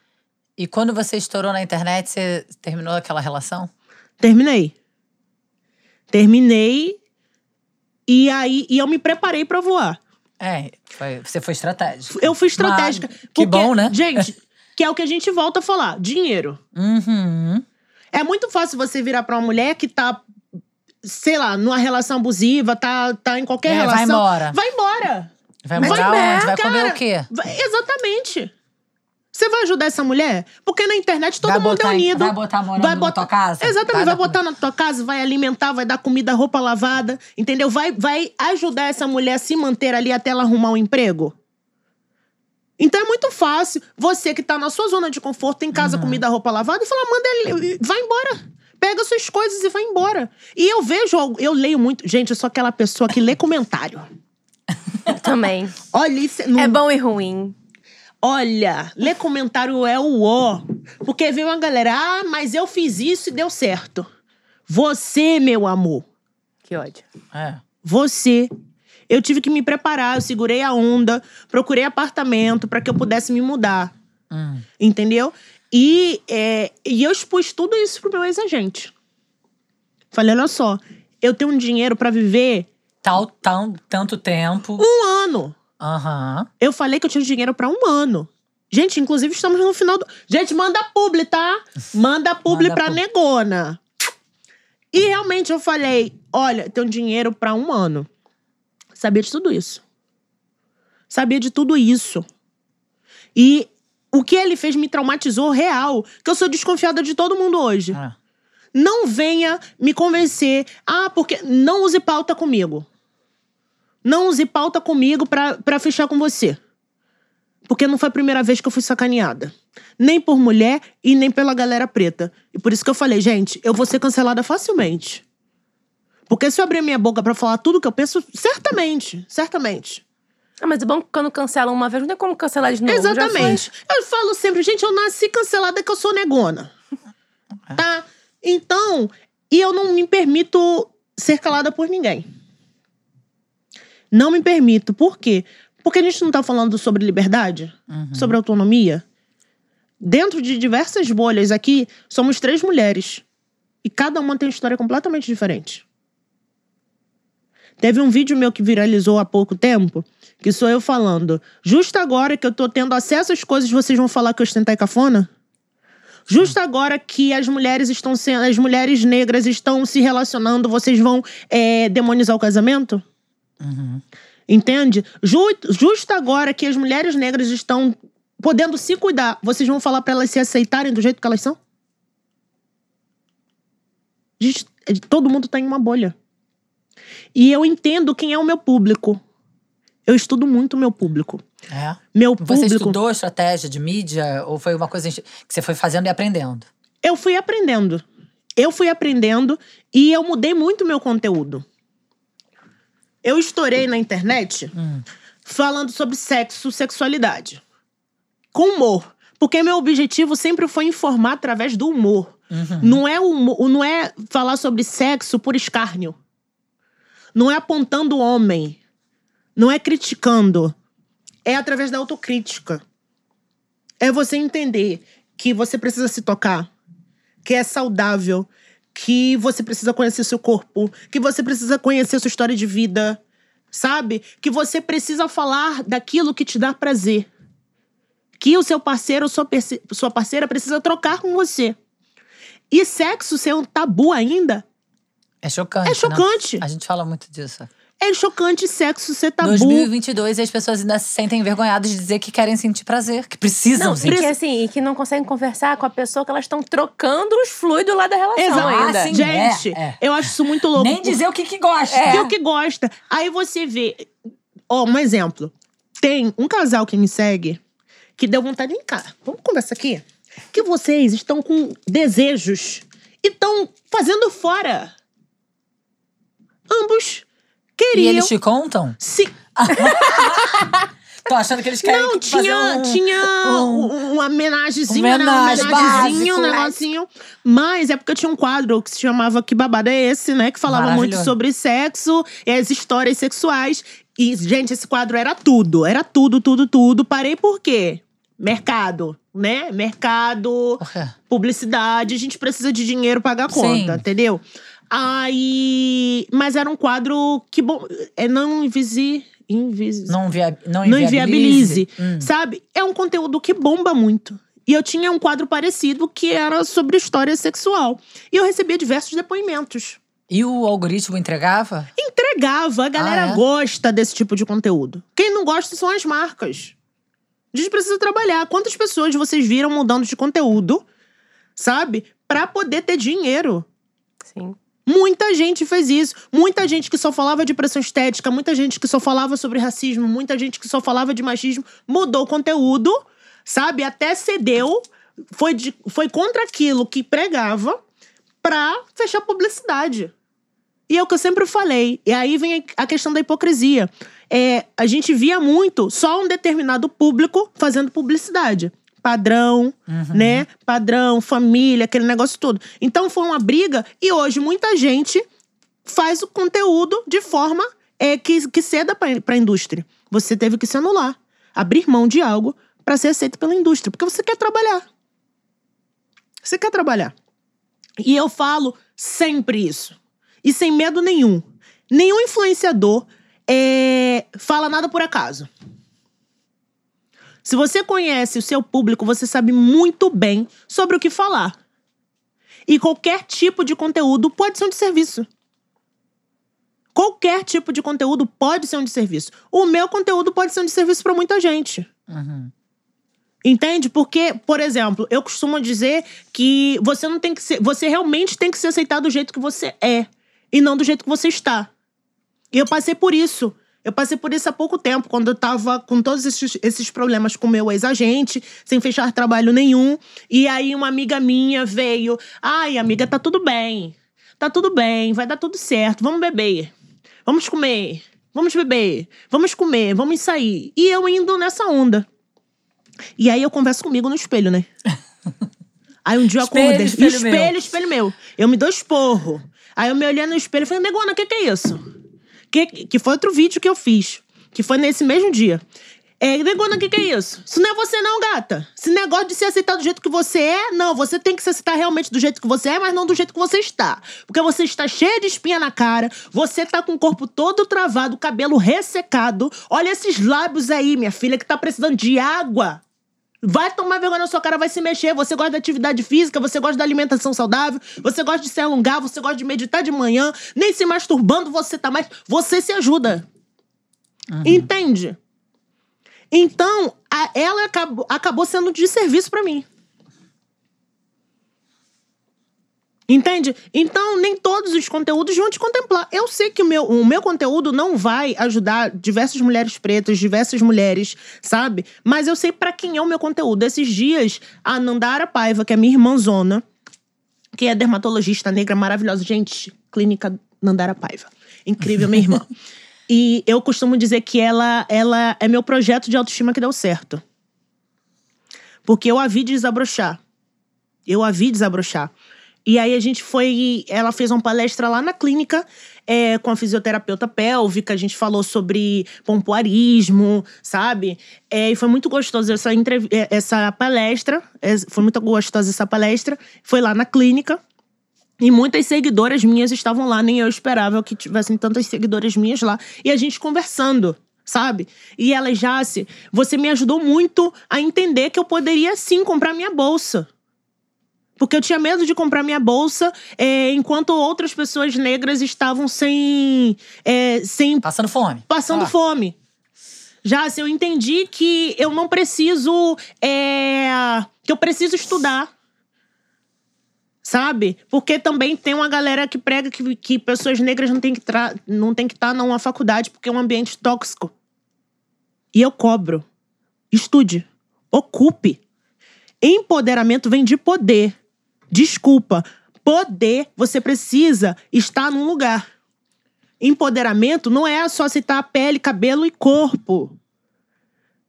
E quando você estourou na internet, você terminou aquela relação? Terminei. Terminei. E aí e eu me preparei pra voar. É, foi- você foi estratégico. Eu fui estratégica. Mas- que porque, bom, né? Gente, *laughs* que é o que a gente volta a falar: dinheiro. Uhum. É muito fácil você virar pra uma mulher que tá, sei lá, numa relação abusiva, tá, tá em qualquer É, vai relação. embora. Vai embora. Vai morar é, onde? Vai comer o quê? vai- exatamente. Você vai ajudar essa mulher? Porque na internet todo Vai mundo botar é em- unido. vai botar morando na tua casa? Exatamente, Vai vai, botar na tua casa, vai alimentar, vai dar comida, roupa lavada, entendeu? Vai, vai ajudar essa mulher a se manter ali até ela arrumar um emprego. Então é muito fácil. Você que tá na sua zona de conforto, tem Uhum. casa, comida, roupa lavada, e fala, manda ele, vai embora. Pega suas coisas e vai embora. E eu vejo, eu leio muito. Gente, eu sou aquela pessoa que lê comentário. *laughs* Também. Olha, isso não É bom e ruim. Olha, ler comentário é o ó. Porque vem uma galera, ah, mas eu fiz isso e deu certo. Você, meu amor, Que ódio. É. você. Eu tive que me preparar, eu segurei a onda, procurei apartamento para que eu pudesse me mudar. Hum. Entendeu? E, é, e eu expus tudo isso pro meu ex-agente. Falei, olha só, eu tenho um dinheiro para viver Tal, tão, tanto tempo. um ano. Aham. Eu falei que eu tinha dinheiro pra um ano. Gente, inclusive estamos no final do. Gente, manda publi, tá? *laughs* Manda publi Manda pra publi. negona. E realmente eu falei: olha, tenho dinheiro pra um ano. Sabia de tudo isso. Sabia de tudo isso. E o que ele fez me traumatizou real. Que eu sou desconfiada de todo mundo hoje. É. Não venha me convencer. Ah, porque. Não use pauta comigo. Não use pauta comigo pra, pra fechar com você. Porque não foi a primeira vez que eu fui sacaneada. Nem por mulher e nem pela galera preta. E por isso que eu falei, gente, eu vou ser cancelada facilmente. Porque se eu abrir minha boca pra falar tudo que eu penso, certamente, certamente. Ah, mas é bom que quando cancelam uma vez, não tem como cancelar de novo. já foi. Exatamente. Eu falo sempre, gente, eu nasci cancelada que eu sou negona. *laughs* Tá? Então, e eu não me permito ser calada por ninguém. Não me permito. Por quê? Porque a gente não tá falando sobre liberdade, sobre autonomia. Dentro de diversas bolhas aqui, somos três mulheres. E cada uma tem uma história completamente diferente. Teve um vídeo meu que viralizou há pouco tempo, que sou eu falando. Justo agora que eu tô tendo acesso às coisas, vocês vão falar que eu ostentei cafona? Justo agora que as mulheres estão sendo, as mulheres negras estão se relacionando, vocês vão é, demonizar o casamento? Entende? Ju- justo agora que as mulheres negras estão podendo se cuidar, vocês vão falar pra elas se aceitarem do jeito que elas são? Gente, todo mundo tá em uma bolha. E eu entendo quem é o meu público. Eu estudo muito o meu público. É. Meu Você público. estudou estratégia de mídia ou foi uma coisa que você foi fazendo e aprendendo? Eu fui aprendendo. Eu fui aprendendo e eu mudei muito meu conteúdo. Eu estourei na internet falando sobre sexo, sexualidade. Com humor. Porque meu objetivo sempre foi informar através do humor. Não, é humor, não é falar sobre sexo por escárnio. Não é apontando o homem. Não é criticando. É através da autocrítica. É você entender que você precisa se tocar, que é saudável, que você precisa conhecer seu corpo, que você precisa conhecer sua história de vida, sabe? Que você precisa falar daquilo que te dá prazer. Que o seu parceiro ou sua, sua parceira precisa trocar com você. E sexo ser um tabu ainda, É chocante. É né? chocante. A gente fala muito disso. É chocante sexo ser tabu. 2022 e as pessoas ainda se sentem envergonhadas de dizer que querem sentir prazer, que precisam Não, sentir. e que assim, e que não conseguem conversar com a pessoa que elas estão trocando os fluidos lá da relação Exato. ainda. Ah, sim. Gente, É, é. eu acho isso muito louco. Nem dizer o que, que gosta. É. Tem o que gosta. Aí você vê. Ó, um exemplo. Tem um casal que me segue que deu vontade de cá. Vamos conversar aqui? Que vocês estão com desejos e estão fazendo fora. Ambos E queriam. eles te contam? se... *laughs* Tô achando que eles querem Não, fazer tinha, um... tinha um- um, uma homenagemzinha, um né? Um homenagem homenagemzinho, um básico. negocinho. Mas é porque eu tinha um quadro que se chamava Que Babado é Esse, né? Que falava muito sobre sexo e as histórias sexuais. E, gente, esse quadro era tudo. Era tudo, tudo, tudo. Parei por quê? Mercado, né? Mercado, quê? publicidade. A gente precisa de dinheiro pagar a conta, Sim. entendeu? Aí... Mas era um quadro que... Bom, é não invisi... Invisi... Não, via... não Não inviabilize. inviabilize. Hum. Sabe? É um conteúdo que bomba muito. E eu tinha um quadro parecido que era sobre história sexual. E eu recebia diversos depoimentos. E o algoritmo entregava? Entregava, a galera Ah, é? gosta desse tipo de conteúdo. Quem não gosta são as marcas. A gente precisa trabalhar. Quantas pessoas vocês viram mudando de conteúdo, sabe? Pra poder ter dinheiro. Sim. Muita gente fez isso. Muita gente que só falava de pressão estética, muita gente que só falava sobre racismo, muita gente que só falava de machismo, mudou o conteúdo, sabe? Até cedeu, foi, de- foi contra aquilo que pregava pra fechar publicidade. E é o que eu sempre falei. E aí vem a questão da hipocrisia. É, a gente via muito só um determinado público fazendo publicidade. Padrão, né? Padrão, família, aquele negócio todo. Então foi uma briga e hoje muita gente faz o conteúdo de forma é, que, que ceda pra, pra indústria. Você teve que se anular, abrir mão de algo pra ser aceito pela indústria, porque você quer trabalhar. Você quer trabalhar. E eu falo sempre isso. E sem medo nenhum. Nenhum influenciador é, fala nada por acaso. Se você conhece o seu público, você sabe muito bem sobre o que falar. E qualquer tipo de conteúdo pode ser um de serviço. Qualquer tipo de conteúdo pode ser um de serviço. O meu conteúdo pode ser um de serviço para muita gente. Uhum. Entende? Porque, por exemplo, eu costumo dizer que você não tem que ser. Você realmente tem que se aceitar do jeito que você é. E não do jeito que você está. E eu passei por isso. Eu passei por isso há pouco tempo, quando eu tava com todos esses, esses problemas com o meu ex-agente, sem fechar trabalho nenhum. E aí uma amiga minha veio. Ai, amiga, tá tudo bem. Tá tudo bem, vai dar tudo certo. Vamos beber. Vamos comer. Vamos beber. Vamos comer. Vamos sair. E eu indo nessa onda. E aí eu converso comigo no espelho, né? *laughs* Aí um dia eu Espelho, acordei. espelho espelho, meu. espelho meu. Eu me dou esporro. Aí eu me olhei no espelho e falei, negona, o que, que é isso? Que, que foi outro vídeo que eu fiz. Que foi nesse mesmo dia. É, negona, o que, que é isso? Isso não é você, não, gata. Esse negócio de se aceitar do jeito que você é, não. Você tem que se aceitar realmente do jeito que você é, mas não do jeito que você está. Porque você está cheia de espinha na cara, você tá com o corpo todo travado, cabelo ressecado. Olha esses lábios aí, minha filha, que tá precisando de água. Vai tomar vergonha na sua cara, vai se mexer. Você gosta da atividade física, você gosta da alimentação saudável, você gosta de se alongar, você gosta de meditar de manhã, nem se masturbando você tá mais. Você se ajuda. Entende? Então, a- ela acabou, acabou sendo de serviço pra mim. Entende? Então, nem todos os conteúdos vão te contemplar. Eu sei que o meu, o meu conteúdo não vai ajudar diversas mulheres pretas, diversas mulheres, sabe? Mas eu sei pra quem é o meu conteúdo. Esses dias, a Nandara Paiva, que é minha irmãzona, que é dermatologista negra maravilhosa. Gente, clínica Nandara Paiva. Incrível, minha irmã. *laughs* E eu costumo dizer que ela, ela é meu projeto de autoestima que deu certo. Porque eu a vi desabrochar. Eu a vi desabrochar. E aí a gente foi. Ela fez uma palestra lá na clínica é, com a fisioterapeuta pélvica. A gente falou sobre pompoarismo, sabe? É, e foi muito gostoso essa, entrev- é, essa palestra. É, foi muito gostosa essa palestra. Foi lá na clínica. E muitas seguidoras minhas estavam lá, nem eu esperava que tivessem tantas seguidoras minhas lá. E a gente conversando, sabe? E ela, Jace, você me ajudou muito a entender que eu poderia sim comprar minha bolsa. Porque eu tinha medo de comprar minha bolsa é, enquanto outras pessoas negras estavam sem. é, sem Passando fome. passando Ah. fome. Já assim, eu entendi que eu não preciso. é, que eu preciso estudar. Sabe? Porque também tem uma galera que prega que, que pessoas negras não têm que estar não tem que estar numa faculdade porque é um ambiente tóxico. E eu cobro. Estude. Ocupe. Empoderamento vem de poder. Desculpa. Poder, você precisa estar num lugar. Empoderamento não é só citar a pele, cabelo e corpo.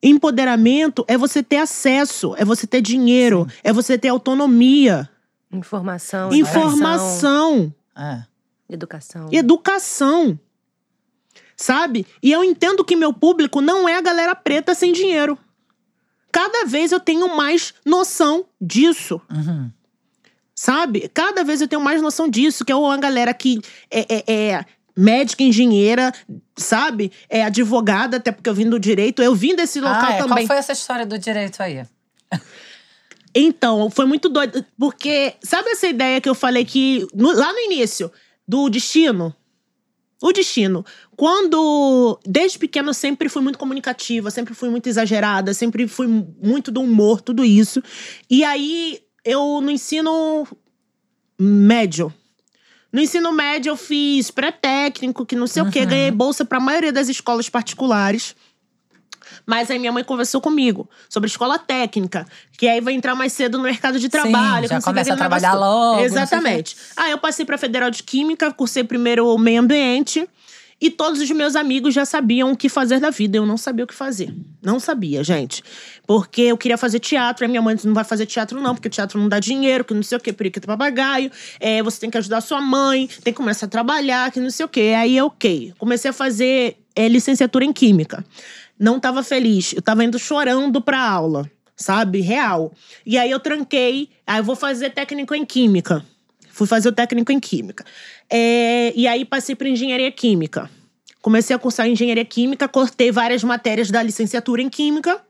Empoderamento é você ter acesso, é você ter dinheiro, é você ter autonomia, Informação, informação, É. educação. educação. Sabe? E eu entendo que meu público não é a galera preta sem dinheiro. Cada vez eu tenho mais noção disso. Uhum. Sabe? Cada vez eu tenho mais noção disso, que é uma galera que é, é- é médica, engenheira, sabe? É advogada, até porque eu vim do direito. Eu vim desse local Ah, é. também. Qual foi essa história do direito aí? Então, foi muito doido. Porque, sabe essa ideia que eu falei que. no- lá no início, do destino? O destino. Quando. Desde pequena eu sempre fui muito comunicativa, sempre fui muito exagerada, sempre fui muito do humor, tudo isso. E aí, eu no ensino médio. No ensino médio, eu fiz pré-técnico, que não sei o quê, ganhei bolsa pra maioria das escolas particulares. Mas aí minha mãe conversou comigo sobre escola técnica, que aí vai entrar mais cedo no mercado de trabalho. já o que, começa a trabalhar logo. Exatamente. Aí eu passei pra Federal de Química, cursei primeiro o meio ambiente. E todos os meus amigos já sabiam o que fazer da vida. Eu não sabia o que fazer. Não sabia, gente. Porque eu queria fazer teatro. E a minha mãe disse, não vai fazer teatro não, porque teatro não dá dinheiro, que não sei o quê, periquito papagaio. É, você tem que ajudar sua mãe, tem que começar a trabalhar, que não sei o quê. Aí, ok. Comecei a fazer é, licenciatura em Química. Não tava feliz. Eu tava indo chorando pra aula, sabe? Real. E aí eu tranquei. Aí eu vou fazer técnico em Química. Fui fazer o técnico em Química. É, e aí passei para Engenharia Química. Comecei a cursar Engenharia Química, cortei várias matérias da licenciatura em Química.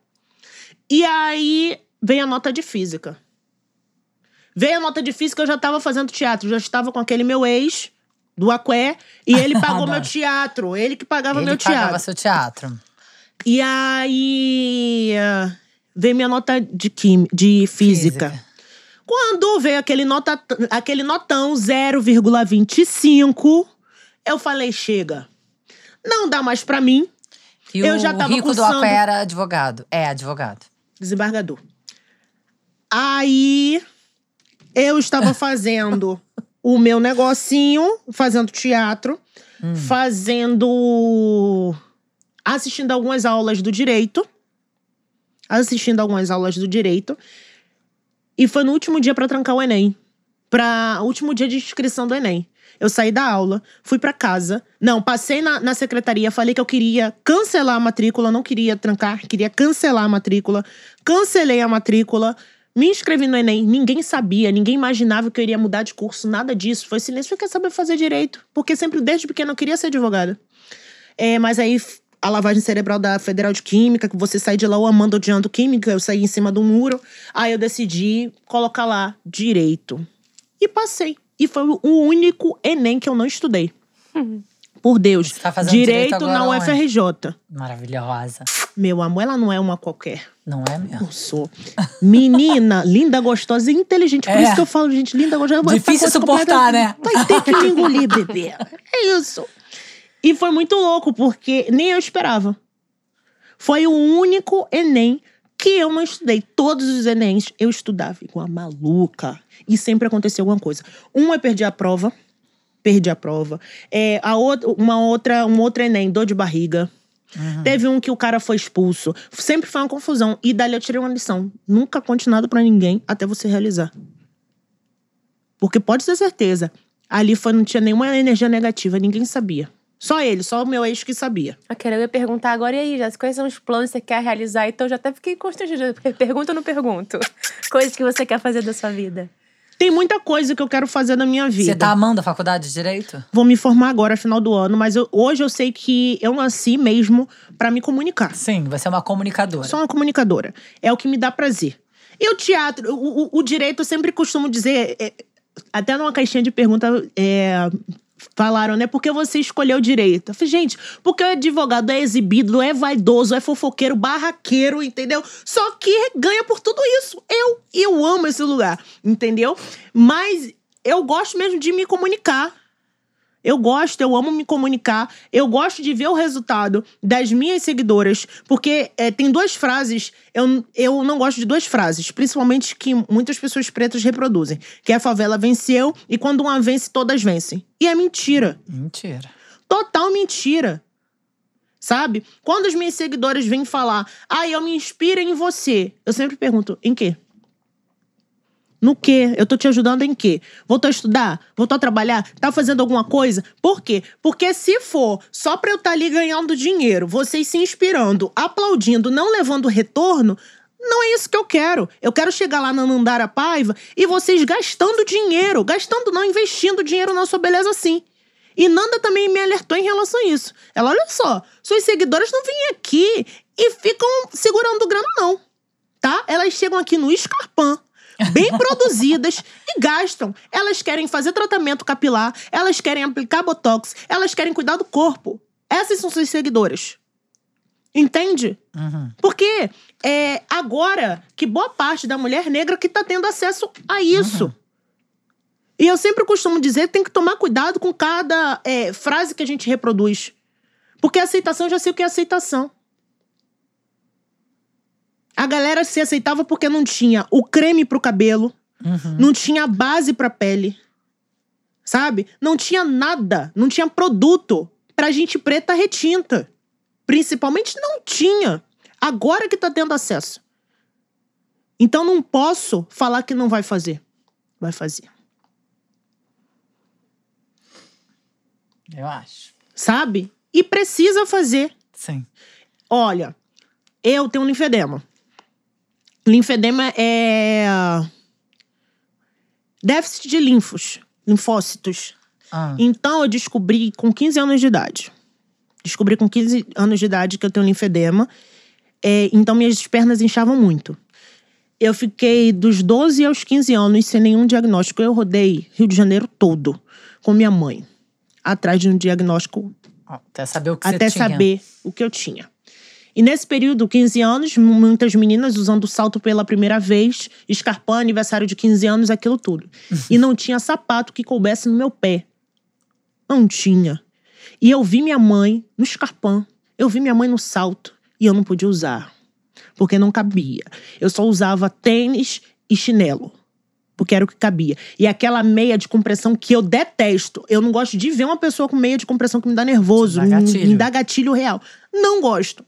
E aí veio a nota de Física. Veio a nota de Física, eu já estava fazendo teatro. Já estava com aquele meu ex, do Aqué. E ele *laughs* pagou meu teatro. Ele que pagava Ele meu pagava teatro. seu teatro. E aí ah, veio minha nota de, quim, de física. Física. Quando veio aquele, nota, aquele notão 0,25, eu falei: chega. Não dá mais pra mim, E Eu o já tava rico do cursando- Aqua era advogado. É, advogado. desembargador. Aí eu estava *laughs* fazendo o meu negocinho, fazendo teatro, fazendo. assistindo algumas aulas do direito. Assistindo algumas aulas do direito. E foi no último dia pra trancar o Enem. para o último dia de inscrição do Enem. Eu saí da aula, fui pra casa. Não, passei na, na secretaria, falei que eu queria cancelar a matrícula, não queria trancar, queria cancelar a matrícula. Cancelei a matrícula, me inscrevi no Enem. Ninguém sabia, ninguém imaginava que eu iria mudar de curso, nada disso. Foi silêncio, eu quero saber fazer direito. Porque sempre, desde pequeno, eu queria ser advogada. É, mas aí a lavagem cerebral da Federal de Química, que você sai de lá o amando odiando química, eu saí em cima do muro. Aí eu decidi colocar lá direito. E passei. E foi o único Enem que eu não estudei. Por Deus. Você tá fazendo direito direito na onde? UFRJ. Maravilhosa. Meu amor, ela não é uma qualquer. Não é mesmo? Eu sou. Menina, *laughs* linda, gostosa e inteligente. Por É. isso que eu falo, gente, linda, gostosa. Difícil suportar, né? Vai ter que me engolir, bebê. É isso. E foi muito louco, porque nem eu esperava. Foi o único Enem que eu não estudei. Todos os Enems eu estudava igual a maluca. E sempre aconteceu alguma coisa. Um eu perdi a prova. Perdi a prova. É, a outra, uma outra, um outro Enem, dor de barriga. Teve um que o cara foi expulso. Sempre foi uma confusão. E dali eu tirei uma lição. Nunca conte nada pra ninguém até você realizar. Porque pode ter certeza. Ali foi, não tinha nenhuma energia negativa, ninguém sabia. Só ele, só o meu ex que sabia. Ok, eu ia perguntar agora, e aí, Jéssica, quais são os planos que você quer realizar? Então eu já até fiquei constrangida, porque *laughs* pergunta ou não pergunto? *laughs* Coisas que você quer fazer da sua vida. Tem muita coisa que eu quero fazer na minha vida. Você tá amando a faculdade de Direito? Vou me formar agora, final do ano, mas eu- hoje eu sei que eu nasci mesmo pra me comunicar. Sim, você é uma comunicadora. Sou uma comunicadora. É o que me dá prazer. E o teatro, o, o- o direito, eu sempre costumo dizer, é, até numa caixinha de pergunta, é, falaram, né? Por que você escolheu direito? Eu falei, gente, porque o advogado é exibido, é vaidoso, é fofoqueiro, barraqueiro, entendeu? Só que ganha por tudo isso. Eu, eu amo esse lugar, entendeu? Mas eu gosto mesmo de me comunicar. Eu gosto, eu amo me comunicar. Eu gosto de ver o resultado das minhas seguidoras. Porque é, tem duas frases. Eu, eu não gosto de duas frases, principalmente que muitas pessoas pretas reproduzem. Que é a favela venceu e quando uma vence, todas vencem. E é mentira. Mentira. Total mentira. Sabe? Quando os meus seguidores vêm falar, ah, eu me inspiro em você, eu sempre pergunto, em quê? No quê? Eu tô te ajudando em quê? Voltou a estudar? Voltou a trabalhar? Tá fazendo alguma coisa? Por quê? Porque se for só pra eu estar ali ganhando dinheiro, vocês se inspirando, aplaudindo, não levando retorno, não é isso que eu quero. Eu quero chegar lá na Nandara Paiva e vocês gastando dinheiro. Gastando não, investindo dinheiro na sua beleza sim. E Nanda também me alertou em relação a isso. Ela, olha só, suas seguidoras não vêm aqui e ficam segurando grana, não. Tá? Elas chegam aqui no Scarpan, bem produzidas e gastam. Elas querem fazer tratamento capilar, elas querem aplicar botox, elas querem cuidar do corpo. Essas são suas seguidoras. Entende? Uhum. Porque é agora que boa parte da mulher negra que tá tendo acesso a isso. E eu sempre costumo dizer que tem que tomar cuidado com cada é, frase que a gente reproduz. Porque aceitação, eu já sei o que é aceitação. A galera se aceitava porque não tinha o creme pro cabelo, Uhum. não tinha base pra pele. Sabe? Não tinha nada, não tinha produto pra gente preta retinta. Principalmente não tinha. Agora que tá tendo acesso. Então não posso falar que não vai fazer. Vai fazer. Eu acho. Sabe? E precisa fazer. Sim. Olha, eu tenho linfedema. Linfedema é déficit de linfos, linfócitos. Ah, Então eu descobri com 15 anos de idade. Descobri com 15 anos de idade que eu tenho linfedema. É, então minhas pernas inchavam muito. Eu fiquei dos 12 aos 15 anos sem nenhum diagnóstico. Eu rodei Rio de Janeiro todo com minha mãe, atrás de um diagnóstico até saber o que até saber o que eu tinha. E nesse período, 15 anos, muitas meninas usando salto pela primeira vez, escarpão, aniversário de 15 anos, aquilo tudo. *laughs* e não tinha sapato que coubesse no meu pé. Não tinha. E eu vi minha mãe no escarpão, eu vi minha mãe no salto e eu não podia usar, porque não cabia. Eu só usava tênis e chinelo. Porque era o que cabia. E aquela meia de compressão que eu detesto. Eu não gosto de ver uma pessoa com meia de compressão que me dá nervoso. Dá me-. Me dá gatilho real. Não gosto.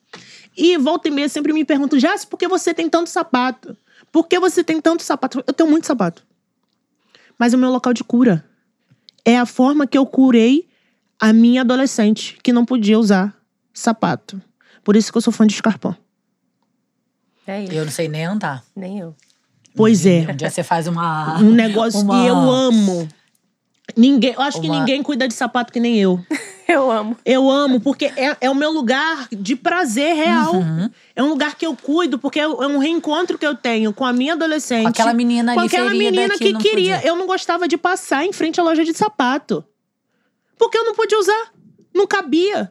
E volta e meia sempre me perguntam, Jassi, por que você tem tanto sapato? Por que você tem tanto sapato? Eu tenho muito sapato. mas é o meu local de cura. É a forma que eu curei a minha adolescente, que não podia usar sapato. Por isso que eu sou fã de escarpão. É isso. Eu não sei nem andar. Nem eu. Pois é. Um dia você faz uma. Um negócio uma- e eu amo. Ninguém, eu acho que Uma- ninguém cuida de sapato que nem eu. *laughs* Eu amo. Eu amo, porque é, é o meu lugar de prazer real. Uhum. É um lugar que eu cuido, porque é é um reencontro que eu tenho com a minha adolescente. Com aquela menina com ali aquela ferida menina que que, queria. podia. Eu não gostava de passar em frente à loja de sapato. Porque eu não podia usar. Não cabia.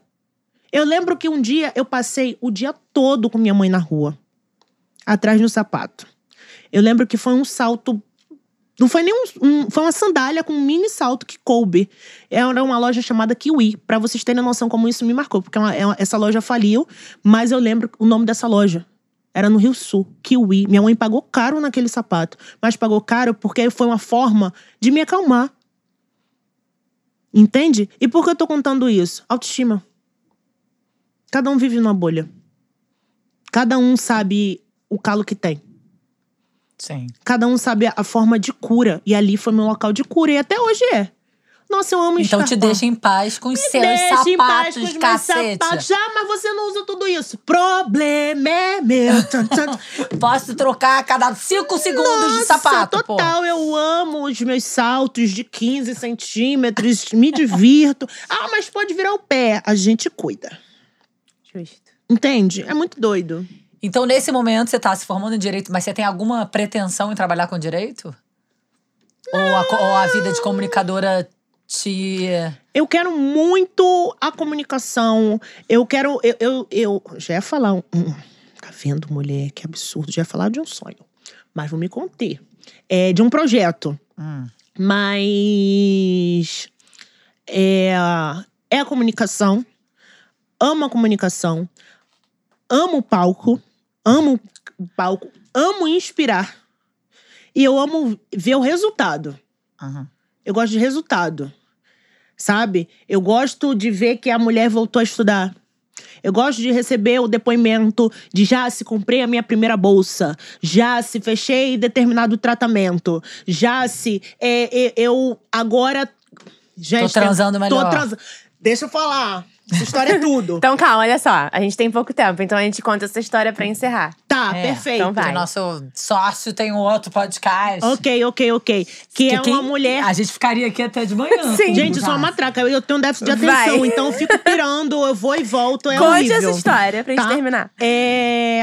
Eu lembro que um dia eu passei o dia todo com minha mãe na rua, atrás do sapato. Eu lembro que foi um salto. Não foi nem um, um- Foi uma sandália com um mini salto que coube. Era uma loja chamada Kiwi. Pra vocês terem noção como isso me marcou. Porque é é uma- essa loja faliu, mas eu lembro o nome dessa loja. Era no Rio Sul, Kiwi. Minha mãe pagou caro naquele sapato. Mas pagou caro porque foi uma forma de me acalmar. Entende? E por que eu tô contando isso? Autoestima. Cada um vive numa bolha. Cada um sabe o calo que tem. Sim. Cada um sabe a- forma de cura. E ali foi meu local de cura. E até hoje é. Nossa, eu amo Então te deixa em paz com os seus Deixa em paz sapatos, com os meus cacete. sapatos. Ah, mas você não usa tudo isso. Problema é meu. *laughs* Posso trocar a cada cinco segundos de Nossa, sapato, pô. total. Eu amo os meus saltos de 15 centímetros. Me divirto. *laughs* Ah, mas pode virar o pé. A gente cuida. Justo. Entende? É muito doido. Então, nesse momento, você tá se formando em direito, mas você tem alguma pretensão em trabalhar com direito? Ou a, ou a vida de comunicadora te. Eu quero muito a comunicação. Eu quero. Eu, eu, eu já ia falar. Um, um- tá vendo, mulher? Que absurdo. Já ia falar de um sonho. Mas vou me conter. É de um projeto. Hum. Mas. É, é a comunicação. Amo a comunicação. Amo o palco. Amo palco. Amo inspirar. E eu amo ver o resultado. Uhum. Eu gosto de resultado. Sabe? Eu gosto de ver que a mulher voltou a estudar. Eu gosto de receber o depoimento de já se comprei a minha primeira bolsa, já se fechei determinado tratamento, já se é, é, eu agora já Tô estou- transando melhor. Tô transando. Deixa eu falar. Essa história é tudo. *laughs* Então, calma, olha só. A gente tem pouco tempo, então a gente conta essa história pra encerrar. tá, É, perfeito. então vai. Porque o nosso sócio tem um outro podcast. Ok, ok, ok. Que, é quem- uma mulher. A gente ficaria aqui até de manhã. *laughs* Sim. Gente, eu sou uma matraca. Eu tenho um déficit de Vai. atenção, então eu fico pirando, eu vou e volto. É Conte horrível. essa história pra gente Tá? terminar. É.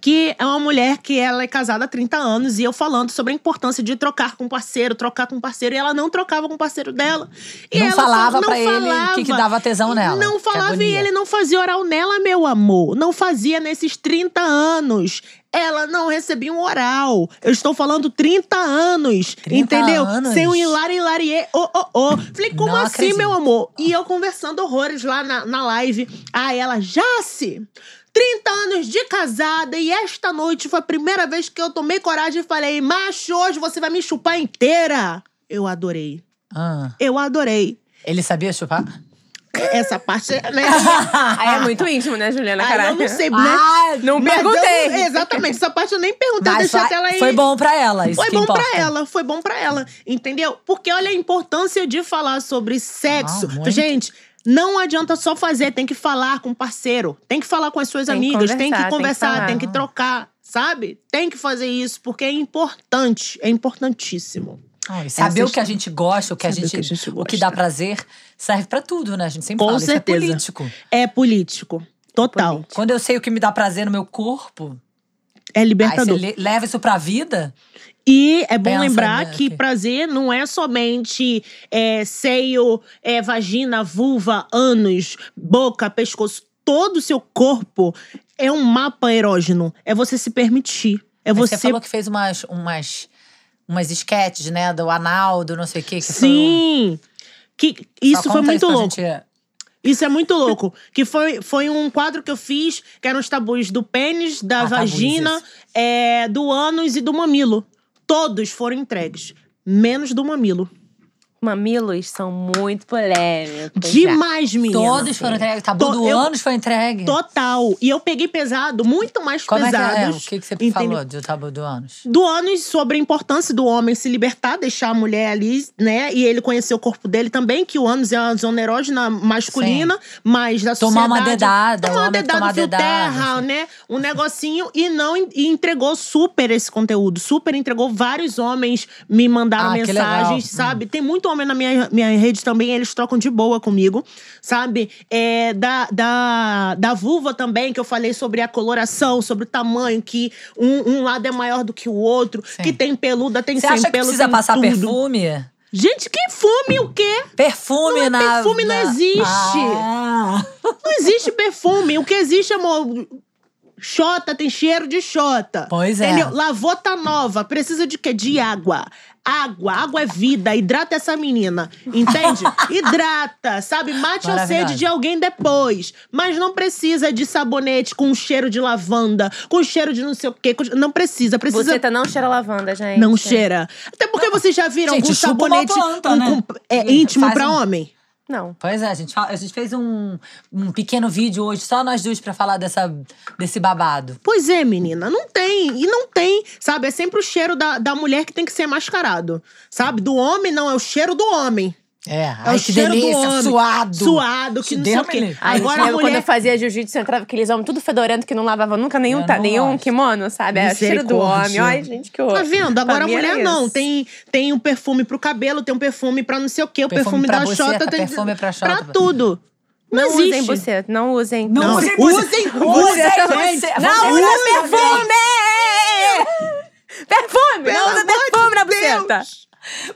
Que é uma mulher que ela é casada há 30 anos e eu falando sobre a importância de trocar com o parceiro, trocar com o parceiro. E ela não trocava com o parceiro dela. E Não ela falava pra ele o que que dava tesão nela, Não que falava e ele não fazia oral nela, meu amor. Não fazia nesses 30 anos. Ela não recebia um oral. Eu estou falando 30 anos. 30 entendeu? anos? Sem um hilari hilariê. Oh, oh, oh. Falei, como Não assim, acredito. meu amor? E eu conversando horrores lá na, na live. Ah, ela, Jace, 30 anos de casada e esta noite foi a primeira vez que eu tomei coragem e falei, macho, hoje você vai me chupar inteira. Eu adorei. Ah, Eu adorei. ele sabia chupar? Essa parte, né? *laughs* Aí é muito íntimo, né, Juliana? Caralho. eu não sei, né? Ah, Não Mas eu perguntei. não- exatamente, essa parte eu nem perguntei, Mas deixei ela aí. foi bom pra ela, isso Foi que bom importa. pra ela, foi bom pra ela, entendeu? Porque olha a importância de falar sobre sexo. Ah. Gente, não adianta só fazer, tem que falar com o parceiro, tem que falar com as suas Tem amigas, tem conversar, que tem que conversar, tem que trocar, sabe? Tem que fazer isso, porque é importante, é importantíssimo. Ah, e saber o que a gente gosta, o que, a gente, que a gente o que dá prazer, serve pra tudo, né? A gente sempre Com fala, certeza. isso é político. É político, total. Político. Quando eu sei o que me dá prazer no meu corpo, É aí você libertador. le- leva isso pra vida. E é bom Pensa, lembrar né, que que- prazer não é somente é, seio, é, vagina, vulva, ânus, boca, pescoço. Todo o seu corpo é um mapa erógeno. É você se permitir. É você. Você falou que fez umas, umas, umas sketches, né? Do anal, do não sei o quê. Que Sim! Que Foi, isso Só foi muito pra louco. gente- Isso é muito louco. Que foi, foi um quadro que eu fiz, que eram os tabus do pênis, da Ah, tabus, vagina, isso. é, do ânus e do mamilo. Todos foram entregues. Menos do mamilo. Mamilos são muito polêmicos. Demais, menina. Todos foram entregues. Tabu To- do eu- ânus foi entregue. Total. E eu peguei pesado, muito mais Como é que é? pesados. O que, que você entendeu? falou do tabu do ânus? do ônus sobre a importância do homem se libertar, deixar a mulher ali, né? E ele conhecer o corpo dele também, que o ânus é uma zona erógena masculina, mas da Tomar uma sociedade- dedada, Tomar uma dedada, tomar fio dedada, terra, assim. né? Um negocinho e não e entregou super esse conteúdo. Super entregou. Vários homens me mandaram Ah, mensagens, Hum. sabe? Tem muito homem na minha, minha rede também, eles trocam de boa comigo, sabe? É, da, da, da vulva também, que eu falei sobre a coloração, sobre o tamanho, que um, um lado é maior do que o outro, Sim. que tem peluda, tem Você sem acha que pelo, precisa passar tudo. perfume? Gente, que fume o quê? Perfume Não é na. perfume, não existe. Ah. Não existe perfume. O que existe, amor. Xota tem cheiro de xota. Pois é. Entendeu? Lavou tá nova. Precisa de quê? De água. Água, água é vida. Hidrata essa menina. Entende? *laughs* Hidrata, sabe? Mate a sede de alguém depois. Mas não precisa de sabonete com cheiro de lavanda, com cheiro de não sei o quê. com- Não precisa. Precisa. Você tá não cheira lavanda, gente. Não cheira. Até porque vocês já viram Gente, sabonete planta, com- né? com- é, íntimo um- homem? Não. Pois é, a gente, fala- a gente fez um, um pequeno vídeo hoje, só nós duas, pra falar dessa, desse babado. Pois é, menina, não tem. E não tem, sabe? É sempre o cheiro da, da mulher que tem que ser mascarado. Sabe? Do homem, não, é o cheiro do homem. É, É ai, o que cheiro delícia, do homem. suado. Suado, que Te não sei o quê. Ai, Agora lembra quando mulher. eu fazia jiu-jitsu, entrava aqueles homens tudo fedorento que não lavavam nunca nenhum, Eu ta- nenhum kimono, sabe? É o cheiro do homem. Ai, gente, que horror. Tá vendo? Agora a mulher não. Tem, tem um perfume pro cabelo, tem um perfume pra não sei o quê, o Perfume perfume, da buceta, Xota. Tem perfume pra Xota. Pra tudo. Não, Não usem buceta, não usem. Não, Não, usem usem, buceta. usem, Usem buceta. Não essa perfume! Perfume! Não usa perfume na Deus. buceta.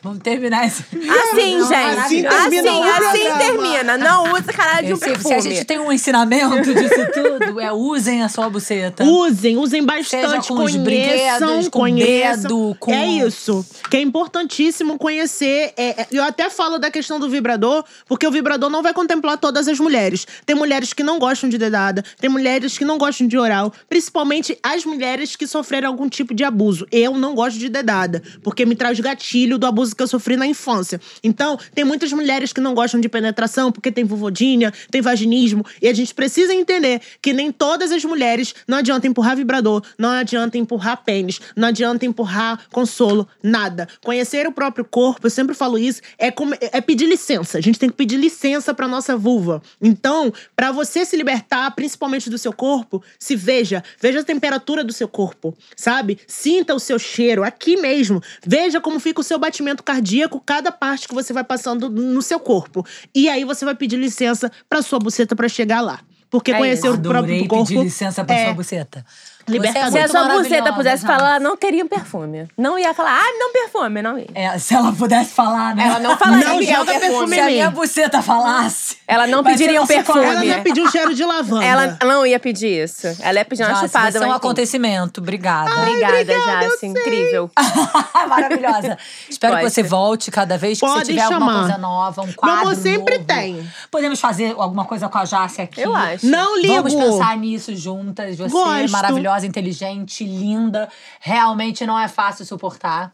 Vamos terminar esse. Assim, Não, gente. assim Assim, termina assim, programa. termina. Não usa caralho de um Esse- se a perfume. gente tem um ensinamento disso tudo, é usem a sua buceta. Usem, usem Seja bastante, com os conheçam, brinquedos, com conheçam. dedo, com- É isso. Que é importantíssimo conhecer. é, é, eu até falo da questão do vibrador, porque o vibrador não vai contemplar todas as mulheres. Tem mulheres que não gostam de dedada, tem mulheres que não gostam de oral, principalmente as mulheres que sofreram algum tipo de abuso. Eu não gosto de dedada, porque me traz gatilho do abuso que eu sofri na infância. Então, tem muitas mulheres que não gostam de penetração porque tem vulvodínia, tem vaginismo, e a gente precisa entender que nem todas as mulheres não adianta empurrar vibrador, não adianta empurrar pênis, não adianta empurrar consolo, nada. Conhecer o próprio corpo, eu sempre falo isso, é, como- é pedir licença. A gente tem que pedir licença pra nossa vulva. Então, pra você se libertar, principalmente do seu corpo, se veja, veja a temperatura do seu corpo, sabe? Sinta o seu cheiro aqui mesmo. Veja como fica o seu batimento cardíaco, cada parte que você vai passando no seu corpo. E aí você vai pedir licença pra sua buceta pra chegar lá. Porque É conhecer isso. o próprio Adorei corpo pedir licença pra é sua buceta. Libertador. Você é Se a sua buceta pudesse falar, ela não teria um perfume. Não ia falar, ah, não perfume, não ia. É, se ela pudesse falar, né? Ela não falaria Não que é o joga perfume. perfume Se a minha buceta falasse. Ela não pediria um perfume. Ela não ia pedir um cheiro de lavanda. Ela não ia pedir isso. Ela ia pedir uma Jace, chupada. você é um mas enfim. acontecimento. Obrigada. Obrigada, Jace. Incrível. *laughs* Maravilhosa. Espero que Pode. você volte cada vez que você Pode tiver alguma chamar. coisa nova, um quadro Vamos, sempre novo. tem. Podemos fazer alguma coisa com a Jace aqui. Eu acho. Não ligo. Vamos pensar nisso juntas. Você é Gosto. maravilhosa, inteligente, linda. Realmente não é fácil suportar.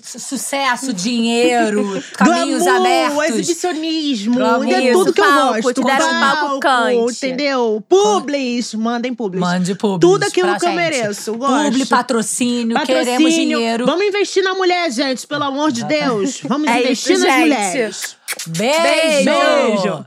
Su- Sucesso, *laughs* dinheiro, caminhos Glamour, abertos. exibicionismo, Glamour. é tudo que eu Palco, gosto. te deram um palco quente. entendeu? Publis, mandem publis. Mande publi. Tudo aquilo que eu mereço, gosto. Publi, patrocínio, Patrocínio. queremos dinheiro. Vamos investir na mulher, gente, pelo amor de Deus. Vamos É investir isso, nas gente. mulheres. Beijo! Beijo.